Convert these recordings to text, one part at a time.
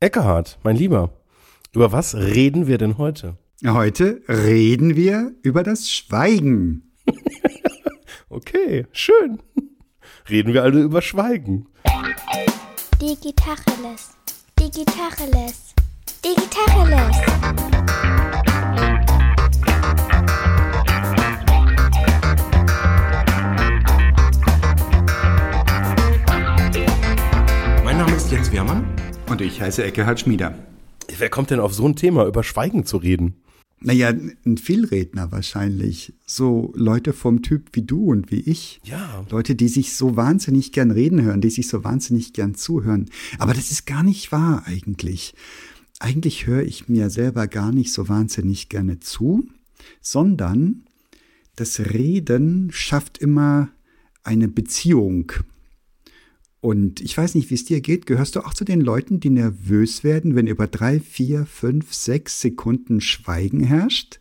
Eckehard, mein Lieber, über was reden wir denn heute? Heute reden wir über das Schweigen. okay, schön. Reden wir also über Schweigen. Digitacheles. Digitacheles. Digitacheles. Mein Name ist Jens Wehrmann. Und ich heiße Eckehard Schmieder. Wer kommt denn auf so ein Thema, über Schweigen zu reden? Naja, ein Vielredner wahrscheinlich. So Leute vom Typ wie du und wie ich. Ja. Leute, die sich so wahnsinnig gern reden hören, die sich so wahnsinnig gern zuhören. Aber das ist gar nicht wahr eigentlich. Eigentlich höre ich mir selber gar nicht so wahnsinnig gerne zu, sondern das Reden schafft immer eine Beziehung und ich weiß nicht, wie es dir geht. Gehörst du auch zu den Leuten, die nervös werden, wenn über drei, vier, fünf, sechs Sekunden Schweigen herrscht?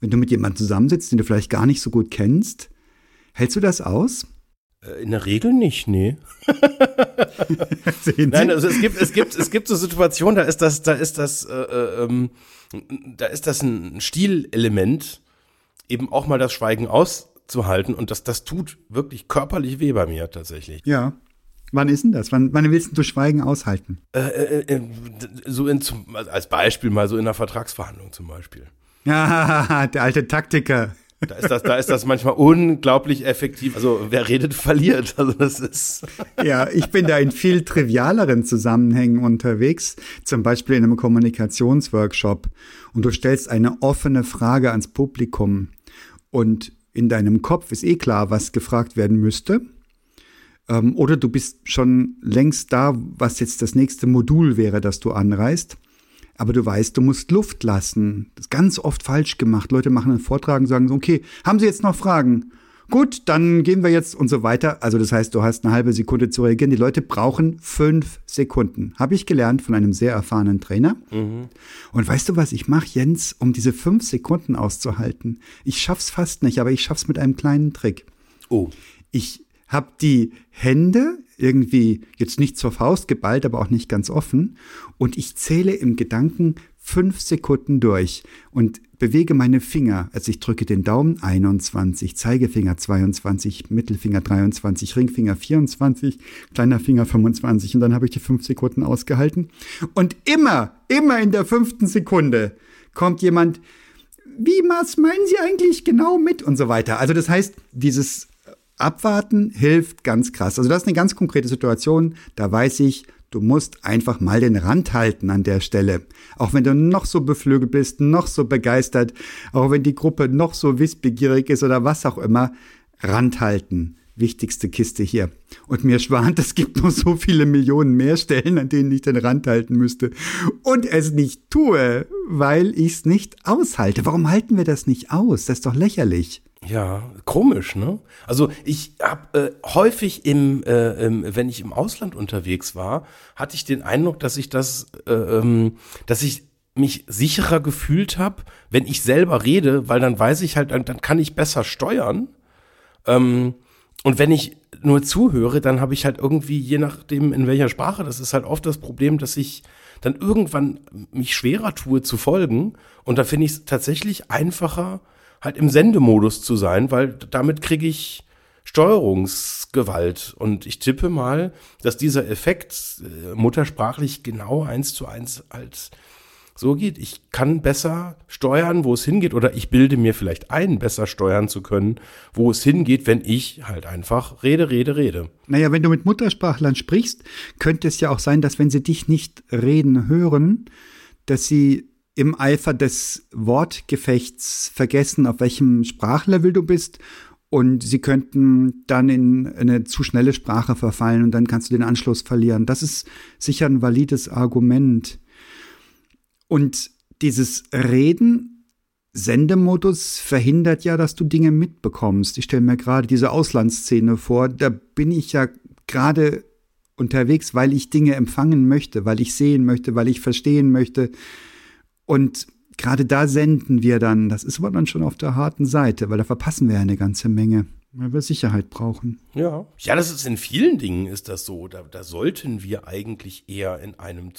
Wenn du mit jemandem zusammensitzt, den du vielleicht gar nicht so gut kennst? Hältst du das aus? Äh, in der Regel nicht, nee. Nein, also es gibt, es gibt, es gibt so Situationen, da ist das, da ist das, äh, äh, ähm, da ist das ein Stilelement, eben auch mal das Schweigen auszuhalten und das, das tut wirklich körperlich weh bei mir tatsächlich. Ja. Wann ist denn das? Wann, wann willst du Schweigen aushalten? Äh, äh, äh so in, zum, als Beispiel mal so in einer Vertragsverhandlung zum Beispiel. Ja, der alte Taktiker. Da ist das, da ist das manchmal unglaublich effektiv. Also wer redet, verliert. Also das ist. Ja, ich bin da in viel trivialeren Zusammenhängen unterwegs. Zum Beispiel in einem Kommunikationsworkshop. Und du stellst eine offene Frage ans Publikum. Und in deinem Kopf ist eh klar, was gefragt werden müsste. Ähm, oder du bist schon längst da, was jetzt das nächste Modul wäre, das du anreißt. Aber du weißt, du musst Luft lassen. Das ist ganz oft falsch gemacht. Leute machen einen Vortrag und sagen so, okay, haben Sie jetzt noch Fragen? Gut, dann gehen wir jetzt und so weiter. Also das heißt, du hast eine halbe Sekunde zu reagieren. Die Leute brauchen fünf Sekunden. Habe ich gelernt von einem sehr erfahrenen Trainer. Mhm. Und weißt du, was ich mache, Jens, um diese fünf Sekunden auszuhalten? Ich schaff's fast nicht, aber ich schaff's mit einem kleinen Trick. Oh. Ich habe die Hände irgendwie jetzt nicht zur Faust geballt, aber auch nicht ganz offen und ich zähle im Gedanken fünf Sekunden durch und bewege meine Finger. Also ich drücke den Daumen 21, Zeigefinger 22, Mittelfinger 23, Ringfinger 24, kleiner Finger 25 und dann habe ich die fünf Sekunden ausgehalten. Und immer, immer in der fünften Sekunde kommt jemand, wie was meinen Sie eigentlich genau mit und so weiter. Also das heißt, dieses Abwarten hilft ganz krass. Also das ist eine ganz konkrete Situation, da weiß ich, du musst einfach mal den Rand halten an der Stelle. Auch wenn du noch so beflügelt bist, noch so begeistert, auch wenn die Gruppe noch so wissbegierig ist oder was auch immer, Rand halten. Wichtigste Kiste hier. Und mir schwant, es gibt noch so viele Millionen mehr Stellen, an denen ich den Rand halten müsste. Und es nicht tue, weil ich es nicht aushalte. Warum halten wir das nicht aus? Das ist doch lächerlich. Ja, komisch, ne? Also ich habe äh, häufig im, äh, im, wenn ich im Ausland unterwegs war, hatte ich den Eindruck, dass ich das, äh, ähm, dass ich mich sicherer gefühlt habe, wenn ich selber rede, weil dann weiß ich halt, dann, dann kann ich besser steuern. Ähm, und wenn ich nur zuhöre, dann habe ich halt irgendwie, je nachdem in welcher Sprache, das ist halt oft das Problem, dass ich dann irgendwann mich schwerer tue zu folgen. Und da finde ich es tatsächlich einfacher, halt im Sendemodus zu sein, weil damit kriege ich Steuerungsgewalt. Und ich tippe mal, dass dieser Effekt äh, muttersprachlich genau eins zu eins halt so geht. Ich kann besser steuern, wo es hingeht, oder ich bilde mir vielleicht ein, besser steuern zu können, wo es hingeht, wenn ich halt einfach rede, rede, rede. Naja, wenn du mit Muttersprachlern sprichst, könnte es ja auch sein, dass wenn sie dich nicht reden hören, dass sie im Eifer des Wortgefechts vergessen, auf welchem Sprachlevel du bist. Und sie könnten dann in eine zu schnelle Sprache verfallen und dann kannst du den Anschluss verlieren. Das ist sicher ein valides Argument. Und dieses Reden, Sendemodus verhindert ja, dass du Dinge mitbekommst. Ich stelle mir gerade diese Auslandsszene vor. Da bin ich ja gerade unterwegs, weil ich Dinge empfangen möchte, weil ich sehen möchte, weil ich verstehen möchte. Und gerade da senden wir dann, das ist aber dann schon auf der harten Seite, weil da verpassen wir ja eine ganze Menge. Weil wir Sicherheit brauchen. Ja. Ja, das ist in vielen Dingen ist das so. Da, da sollten wir eigentlich eher in einem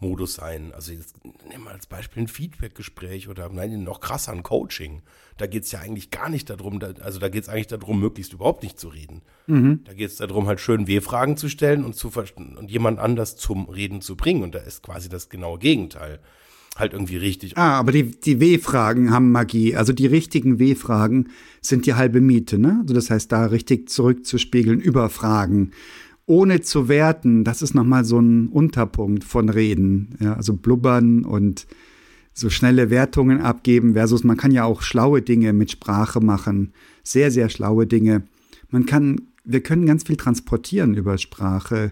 Zuhörmodus sein. Also jetzt nehmen wir als Beispiel ein Feedbackgespräch oder nein, noch krasser ein Coaching. Da geht es ja eigentlich gar nicht darum, da, also da geht es eigentlich darum, möglichst überhaupt nicht zu reden. Mhm. Da geht es darum, halt schön W-Fragen zu stellen und, zu, und jemand anders zum Reden zu bringen. Und da ist quasi das genaue Gegenteil halt irgendwie richtig. Ah, aber die, die W-Fragen haben Magie. Also die richtigen W-Fragen sind die halbe Miete, ne? Also das heißt, da richtig zurückzuspiegeln über Fragen. Ohne zu werten, das ist nochmal so ein Unterpunkt von Reden. Ja, also blubbern und so schnelle Wertungen abgeben versus man kann ja auch schlaue Dinge mit Sprache machen. Sehr, sehr schlaue Dinge. Man kann, wir können ganz viel transportieren über Sprache.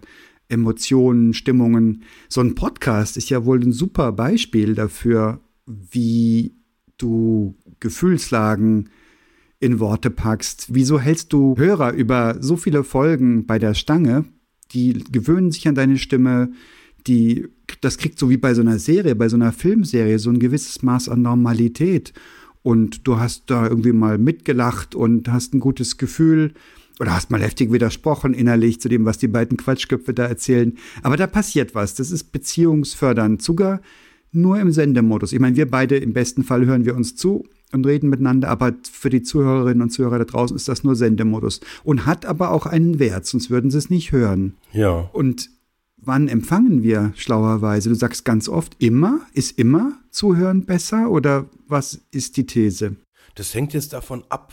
Emotionen, Stimmungen. So ein Podcast ist ja wohl ein super Beispiel dafür, wie du Gefühlslagen in Worte packst. Wieso hältst du Hörer über so viele Folgen bei der Stange? Die gewöhnen sich an deine Stimme, die, das kriegt so wie bei so einer Serie, bei so einer Filmserie, so ein gewisses Maß an Normalität. Und du hast da irgendwie mal mitgelacht und hast ein gutes Gefühl oder hast mal heftig widersprochen innerlich zu dem, was die beiden Quatschköpfe da erzählen. Aber da passiert was. Das ist beziehungsfördernd. Sogar nur im Sendemodus. Ich meine, wir beide im besten Fall hören wir uns zu und reden miteinander, aber für die Zuhörerinnen und Zuhörer da draußen ist das nur Sendemodus und hat aber auch einen Wert, sonst würden sie es nicht hören. Ja. Und wann empfangen wir schlauerweise? Du sagst ganz oft immer, ist immer Zuhören besser oder was ist die These? Das hängt jetzt davon ab,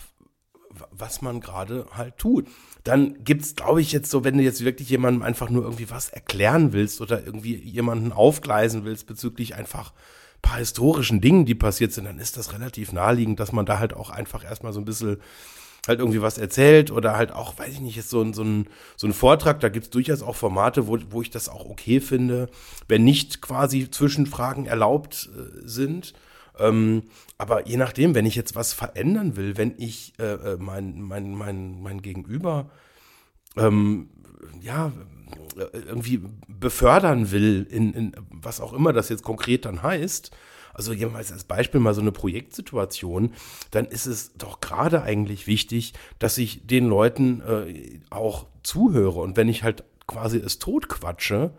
was man gerade halt tut. Dann gibt's, glaube ich, jetzt so, wenn du jetzt wirklich jemandem einfach nur irgendwie was erklären willst oder irgendwie jemanden aufgleisen willst bezüglich einfach paar historischen Dingen, die passiert sind, dann ist das relativ naheliegend, dass man da halt auch einfach erstmal so ein bisschen halt irgendwie was erzählt oder halt auch, weiß ich nicht, ist so ein, so ein, so ein Vortrag, da gibt's durchaus auch Formate, wo, wo ich das auch okay finde, wenn nicht quasi Zwischenfragen erlaubt äh, sind. Ähm, aber je nachdem, wenn ich jetzt was verändern will, wenn ich äh, äh mein, mein, mein, mein Gegenüber ähm, ja, irgendwie befördern will, in, in was auch immer das jetzt konkret dann heißt, also jemals als Beispiel mal so eine Projektsituation, dann ist es doch gerade eigentlich wichtig, dass ich den Leuten äh, auch zuhöre. Und wenn ich halt quasi es totquatsche,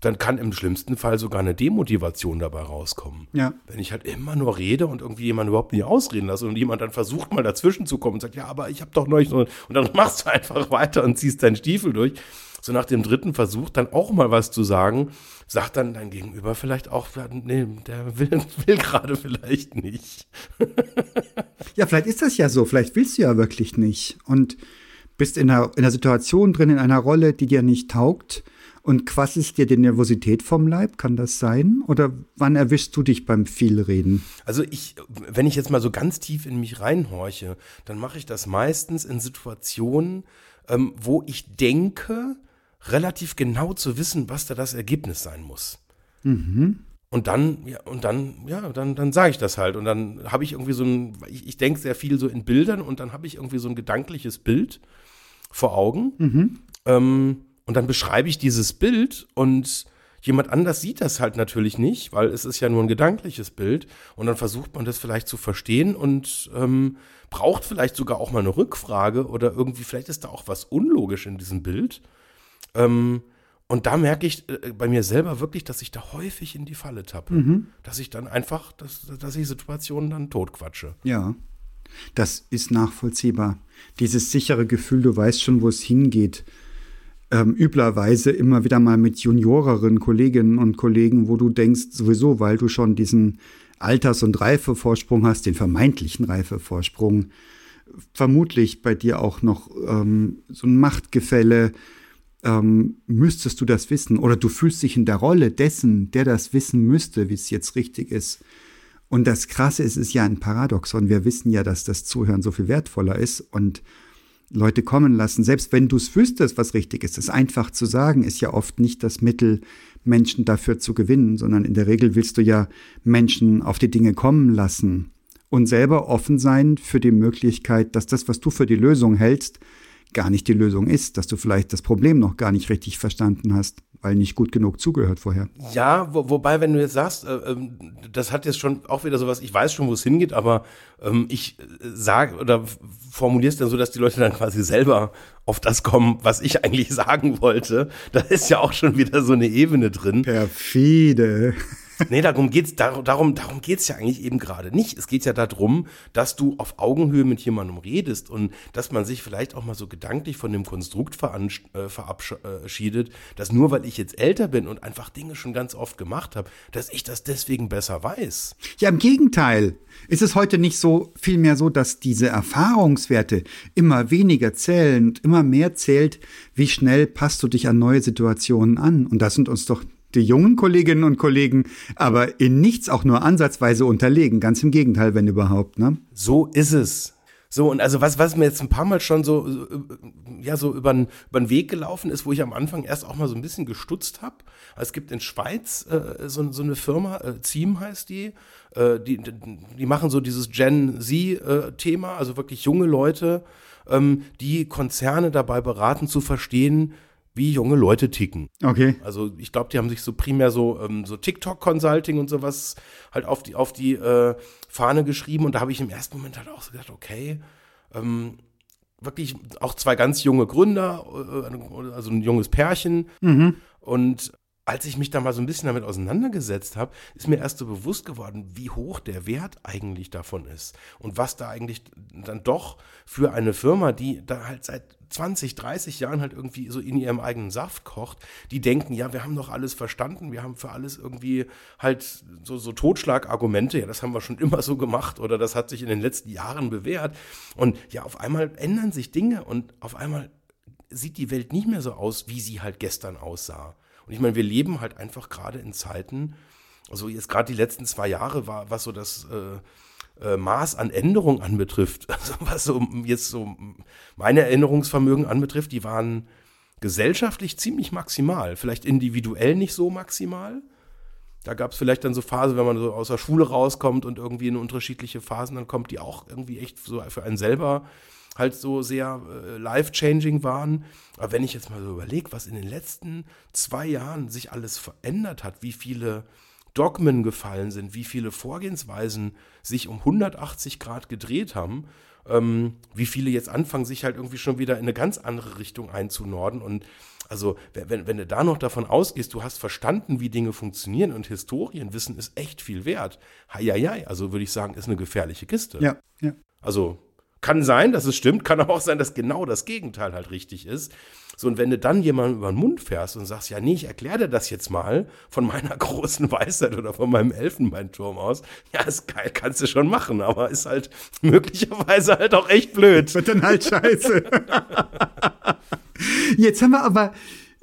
dann kann im schlimmsten Fall sogar eine Demotivation dabei rauskommen. Ja. Wenn ich halt immer nur rede und irgendwie jemand überhaupt nicht ausreden lasse und jemand dann versucht mal dazwischen zu kommen und sagt, ja, aber ich habe doch neulich so, und dann machst du einfach weiter und ziehst deinen Stiefel durch. So nach dem dritten Versuch dann auch mal was zu sagen, sagt dann dein Gegenüber vielleicht auch, nee, der will, will gerade vielleicht nicht. ja, vielleicht ist das ja so, vielleicht willst du ja wirklich nicht und bist in einer, in einer Situation drin, in einer Rolle, die dir nicht taugt und quasselst dir die Nervosität vom Leib? Kann das sein? Oder wann erwischst du dich beim Vielreden? Also ich, wenn ich jetzt mal so ganz tief in mich reinhorche, dann mache ich das meistens in Situationen, ähm, wo ich denke, relativ genau zu wissen, was da das Ergebnis sein muss. Mhm. Und dann, ja, und dann, ja, dann, dann sage ich das halt. Und dann habe ich irgendwie so ein, ich, ich denke sehr viel so in Bildern und dann habe ich irgendwie so ein gedankliches Bild vor Augen. Mhm. Ähm, und dann beschreibe ich dieses Bild und jemand anders sieht das halt natürlich nicht, weil es ist ja nur ein gedankliches Bild. Und dann versucht man das vielleicht zu verstehen und ähm, braucht vielleicht sogar auch mal eine Rückfrage oder irgendwie, vielleicht ist da auch was unlogisch in diesem Bild. Ähm, und da merke ich äh, bei mir selber wirklich, dass ich da häufig in die Falle tappe. Mhm. Dass ich dann einfach, dass, dass ich Situationen dann totquatsche. Ja, das ist nachvollziehbar. Dieses sichere Gefühl, du weißt schon, wo es hingeht ähm, üblerweise immer wieder mal mit junioreren Kolleginnen und Kollegen, wo du denkst, sowieso, weil du schon diesen Alters- und Reifevorsprung hast, den vermeintlichen Reifevorsprung, vermutlich bei dir auch noch ähm, so ein Machtgefälle, ähm, müsstest du das wissen oder du fühlst dich in der Rolle dessen, der das wissen müsste, wie es jetzt richtig ist. Und das Krasse ist, es ist ja ein Paradoxon. Wir wissen ja, dass das Zuhören so viel wertvoller ist und Leute kommen lassen. Selbst wenn du es wüsstest, was richtig ist, es einfach zu sagen, ist ja oft nicht das Mittel, Menschen dafür zu gewinnen, sondern in der Regel willst du ja Menschen auf die Dinge kommen lassen und selber offen sein für die Möglichkeit, dass das, was du für die Lösung hältst, gar nicht die Lösung ist, dass du vielleicht das Problem noch gar nicht richtig verstanden hast, weil nicht gut genug zugehört vorher. Ja, wo, wobei, wenn du jetzt sagst, äh, ähm, das hat jetzt schon auch wieder sowas, ich weiß schon, wo es hingeht, aber ähm, ich äh, sage oder formuliere es dann so, dass die Leute dann quasi selber auf das kommen, was ich eigentlich sagen wollte. Da ist ja auch schon wieder so eine Ebene drin. Perfide. Nee, darum geht's, darum, darum, geht's ja eigentlich eben gerade nicht. Es geht ja darum, dass du auf Augenhöhe mit jemandem redest und dass man sich vielleicht auch mal so gedanklich von dem Konstrukt äh, verabschiedet, dass nur weil ich jetzt älter bin und einfach Dinge schon ganz oft gemacht habe, dass ich das deswegen besser weiß. Ja, im Gegenteil. Ist es heute nicht so, vielmehr so, dass diese Erfahrungswerte immer weniger zählen und immer mehr zählt, wie schnell passt du dich an neue Situationen an? Und das sind uns doch die jungen Kolleginnen und Kollegen aber in nichts auch nur ansatzweise unterlegen. Ganz im Gegenteil, wenn überhaupt. Ne? So ist es. So, und also was, was mir jetzt ein paar Mal schon so, ja, so über den Weg gelaufen ist, wo ich am Anfang erst auch mal so ein bisschen gestutzt habe. Es gibt in Schweiz äh, so, so eine Firma, äh, Ziem heißt die, äh, die, die machen so dieses Gen Z-Thema, äh, also wirklich junge Leute, ähm, die Konzerne dabei beraten zu verstehen, wie junge Leute ticken. Okay. Also ich glaube, die haben sich so primär so, ähm, so TikTok-Consulting und sowas halt auf die, auf die äh, Fahne geschrieben. Und da habe ich im ersten Moment halt auch so gedacht, okay, ähm, wirklich auch zwei ganz junge Gründer, äh, also ein junges Pärchen. Mhm. Und als ich mich da mal so ein bisschen damit auseinandergesetzt habe, ist mir erst so bewusst geworden, wie hoch der Wert eigentlich davon ist und was da eigentlich dann doch für eine Firma, die da halt seit 20, 30 Jahren halt irgendwie so in ihrem eigenen Saft kocht, die denken, ja, wir haben doch alles verstanden, wir haben für alles irgendwie halt so, so Totschlagargumente, ja, das haben wir schon immer so gemacht oder das hat sich in den letzten Jahren bewährt. Und ja, auf einmal ändern sich Dinge und auf einmal sieht die Welt nicht mehr so aus, wie sie halt gestern aussah. Und ich meine, wir leben halt einfach gerade in Zeiten, also jetzt gerade die letzten zwei Jahre war, was so das äh, äh, Maß an Änderung anbetrifft, also was so jetzt so meine Erinnerungsvermögen anbetrifft, die waren gesellschaftlich ziemlich maximal, vielleicht individuell nicht so maximal. Da gab es vielleicht dann so Phasen, wenn man so aus der Schule rauskommt und irgendwie in unterschiedliche Phasen dann kommt, die auch irgendwie echt so für einen selber halt so sehr äh, life-changing waren. Aber wenn ich jetzt mal so überlege, was in den letzten zwei Jahren sich alles verändert hat, wie viele Dogmen gefallen sind, wie viele Vorgehensweisen sich um 180 Grad gedreht haben, ähm, wie viele jetzt anfangen, sich halt irgendwie schon wieder in eine ganz andere Richtung einzunorden. Und also, wenn, wenn du da noch davon ausgehst, du hast verstanden, wie Dinge funktionieren und Historienwissen ist echt viel wert. Heieiei, also würde ich sagen, ist eine gefährliche Kiste. Ja, ja. Also, kann sein, dass es stimmt, kann aber auch sein, dass genau das Gegenteil halt richtig ist. So, und wenn du dann jemandem über den Mund fährst und sagst, ja, nee, ich erkläre dir das jetzt mal von meiner großen Weisheit oder von meinem Elfenbeinturm aus, ja, ist geil, kannst du schon machen, aber ist halt möglicherweise halt auch echt blöd. Wird dann halt scheiße. jetzt haben wir aber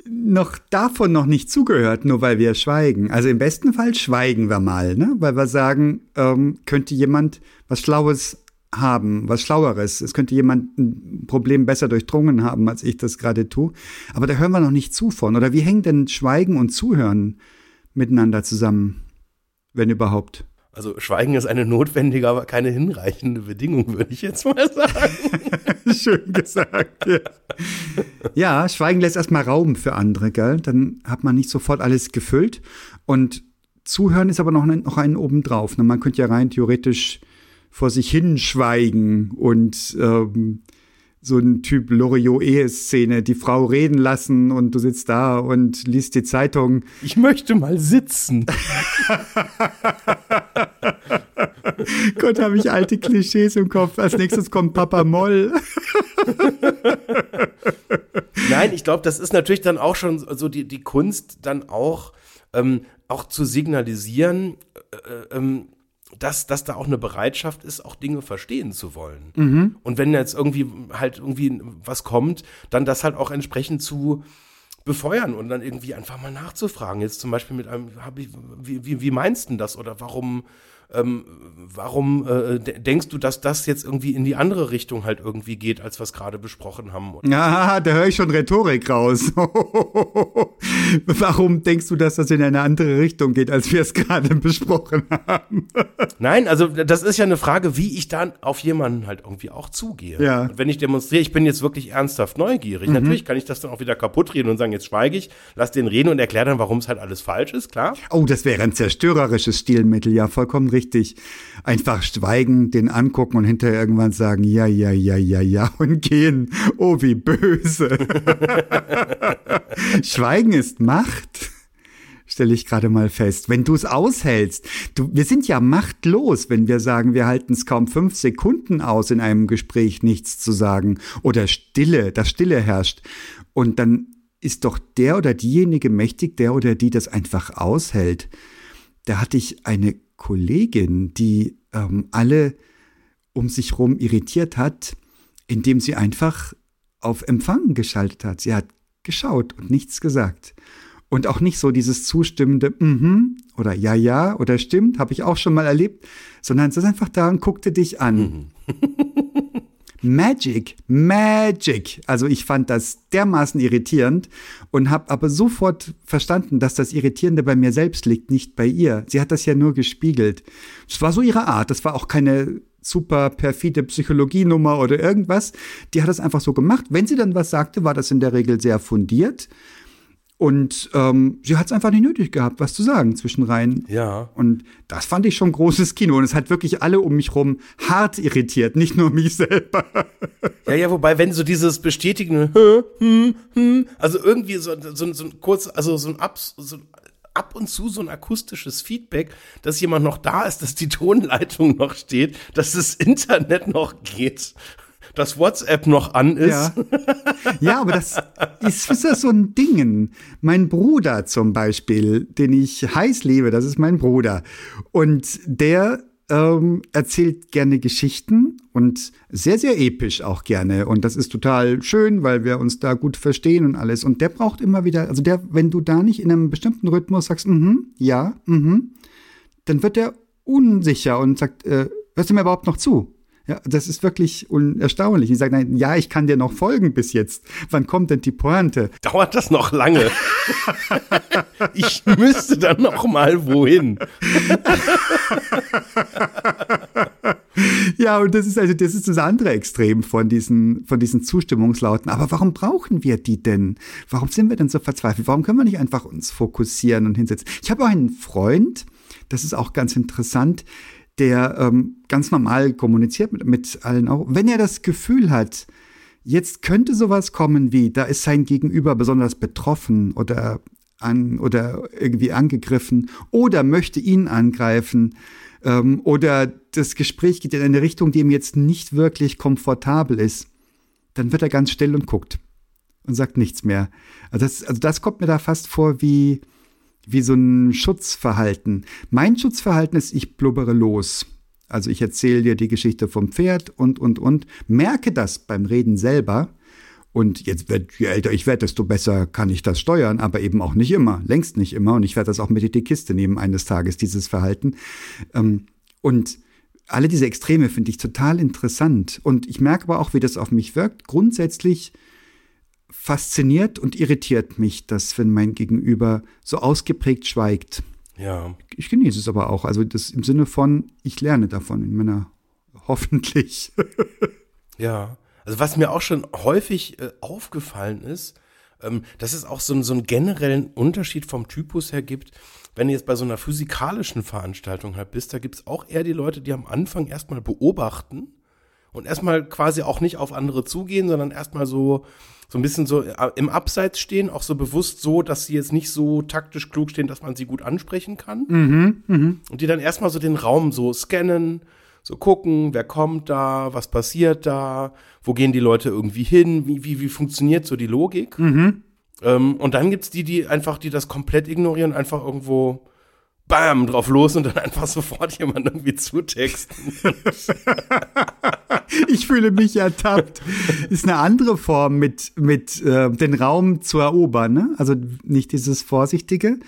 noch davon noch nicht zugehört, nur weil wir schweigen. Also im besten Fall schweigen wir mal, ne? weil wir sagen, ähm, könnte jemand was Schlaues haben, was Schlaueres. Es könnte jemand ein Problem besser durchdrungen haben, als ich das gerade tue. Aber da hören wir noch nicht zu von. Oder wie hängt denn Schweigen und Zuhören miteinander zusammen, wenn überhaupt? Also Schweigen ist eine notwendige, aber keine hinreichende Bedingung, würde ich jetzt mal sagen. Schön gesagt. Ja. ja, Schweigen lässt erstmal Raum für andere, gell? Dann hat man nicht sofort alles gefüllt. Und Zuhören ist aber noch, ein, noch einen obendrauf. Man könnte ja rein theoretisch vor sich hinschweigen und ähm, so ein Typ Loriot-Ehe-Szene, die Frau reden lassen und du sitzt da und liest die Zeitung. Ich möchte mal sitzen. Gott, habe ich alte Klischees im Kopf. Als nächstes kommt Papa Moll. Nein, ich glaube, das ist natürlich dann auch schon so die, die Kunst, dann auch, ähm, auch zu signalisieren, äh, ähm, dass, dass da auch eine Bereitschaft ist, auch Dinge verstehen zu wollen. Mhm. Und wenn jetzt irgendwie halt irgendwie was kommt, dann das halt auch entsprechend zu befeuern und dann irgendwie einfach mal nachzufragen. Jetzt zum Beispiel mit einem, hab ich, wie, wie, wie meinst du das oder warum ähm, warum äh, denkst du, dass das jetzt irgendwie in die andere Richtung halt irgendwie geht, als wir es gerade besprochen haben? Ah, da höre ich schon Rhetorik raus. warum denkst du, dass das in eine andere Richtung geht, als wir es gerade besprochen haben? Nein, also das ist ja eine Frage, wie ich dann auf jemanden halt irgendwie auch zugehe. Ja. Und wenn ich demonstriere, ich bin jetzt wirklich ernsthaft neugierig, Mhm. natürlich kann ich das dann auch wieder kaputt reden und sagen, jetzt schweige ich, lass den reden und erkläre dann, warum es halt alles falsch ist, klar. Oh, das wäre ein zerstörerisches Stilmittel, ja, vollkommen richtig. Einfach schweigen, den angucken und hinterher irgendwann sagen, ja, ja, ja, ja, ja und gehen. Oh, wie böse. Schweigen ist Macht. Stelle ich gerade mal fest. Wenn du es aushältst, du, wir sind ja machtlos, wenn wir sagen, wir halten es kaum fünf Sekunden aus, in einem Gespräch nichts zu sagen oder Stille, dass Stille herrscht. Und dann ist doch der oder diejenige mächtig, der oder die das einfach aushält. Da hatte ich eine Kollegin, die ähm, alle um sich rum irritiert hat, indem sie einfach auf Empfang geschaltet hat. Sie hat geschaut und nichts gesagt. Und auch nicht so dieses zustimmende mhm oder ja, ja oder stimmt, habe ich auch schon mal erlebt, sondern sie ist einfach da und guckte dich an. Magic, Magic. Also ich fand das dermaßen irritierend und habe aber sofort verstanden, dass das Irritierende bei mir selbst liegt, nicht bei ihr. Sie hat das ja nur gespiegelt. Es war so ihre Art. Das war auch keine super perfide Psychologienummer oder irgendwas. Die hat das einfach so gemacht. Wenn sie dann was sagte, war das in der Regel sehr fundiert. Und ähm, sie hat es einfach nicht nötig gehabt, was zu sagen zwischenrein. Ja. Und das fand ich schon großes Kino. Und es hat wirklich alle um mich rum hart irritiert, nicht nur mich selber. Ja, ja, wobei, wenn so dieses Bestätigen, hm, hm, hm, also irgendwie so, so, so ein kurz, also so ein Abs, so ab und zu so ein akustisches Feedback, dass jemand noch da ist, dass die Tonleitung noch steht, dass das Internet noch geht, dass WhatsApp noch an ist. Ja. ja, aber das ist, ist das so ein Ding. Mein Bruder zum Beispiel, den ich heiß liebe, das ist mein Bruder. Und der ähm, erzählt gerne Geschichten und sehr, sehr episch auch gerne. Und das ist total schön, weil wir uns da gut verstehen und alles. Und der braucht immer wieder, also der, wenn du da nicht in einem bestimmten Rhythmus sagst, mhm, ja, mhm, dann wird der unsicher und sagt, äh, hörst du mir überhaupt noch zu? Ja, das ist wirklich erstaunlich. Ich sage, nein, ja, ich kann dir noch folgen bis jetzt. Wann kommt denn die Pointe? Dauert das noch lange? ich müsste dann noch mal wohin. ja, und das ist also, das ist das andere Extrem von diesen, von diesen Zustimmungslauten. Aber warum brauchen wir die denn? Warum sind wir denn so verzweifelt? Warum können wir nicht einfach uns fokussieren und hinsetzen? Ich habe auch einen Freund, das ist auch ganz interessant, der ähm, ganz normal kommuniziert mit, mit allen auch. Wenn er das Gefühl hat, jetzt könnte sowas kommen wie, da ist sein Gegenüber besonders betroffen oder an oder irgendwie angegriffen oder möchte ihn angreifen ähm, oder das Gespräch geht in eine Richtung, die ihm jetzt nicht wirklich komfortabel ist, dann wird er ganz still und guckt und sagt nichts mehr. Also das, also das kommt mir da fast vor wie wie so ein Schutzverhalten. Mein Schutzverhalten ist, ich blubbere los. Also ich erzähle dir die Geschichte vom Pferd und, und, und. Merke das beim Reden selber. Und jetzt wird, je älter ich werde, desto besser kann ich das steuern, aber eben auch nicht immer, längst nicht immer. Und ich werde das auch mit in die Kiste nehmen eines Tages, dieses Verhalten. Und alle diese Extreme finde ich total interessant. Und ich merke aber auch, wie das auf mich wirkt. Grundsätzlich fasziniert und irritiert mich, dass wenn mein Gegenüber so ausgeprägt schweigt. Ja. Ich genieße es aber auch. Also das im Sinne von, ich lerne davon in meiner hoffentlich. ja. Also was mir auch schon häufig äh, aufgefallen ist, ähm, dass es auch so, so einen generellen Unterschied vom Typus her gibt. Wenn du jetzt bei so einer physikalischen Veranstaltung halt bist, da gibt es auch eher die Leute, die am Anfang erstmal beobachten und erstmal quasi auch nicht auf andere zugehen, sondern erstmal so so ein bisschen so im Abseits stehen, auch so bewusst so, dass sie jetzt nicht so taktisch klug stehen, dass man sie gut ansprechen kann. Mhm, mh. Und die dann erstmal so den Raum so scannen, so gucken, wer kommt da, was passiert da, wo gehen die Leute irgendwie hin, wie, wie, wie funktioniert so die Logik. Mhm. Ähm, und dann gibt's die, die einfach, die das komplett ignorieren, einfach irgendwo bam, drauf los und dann einfach sofort jemand irgendwie zutexten. ich fühle mich ertappt. Ist eine andere Form, mit, mit äh, den Raum zu erobern, ne? Also nicht dieses Vorsichtige.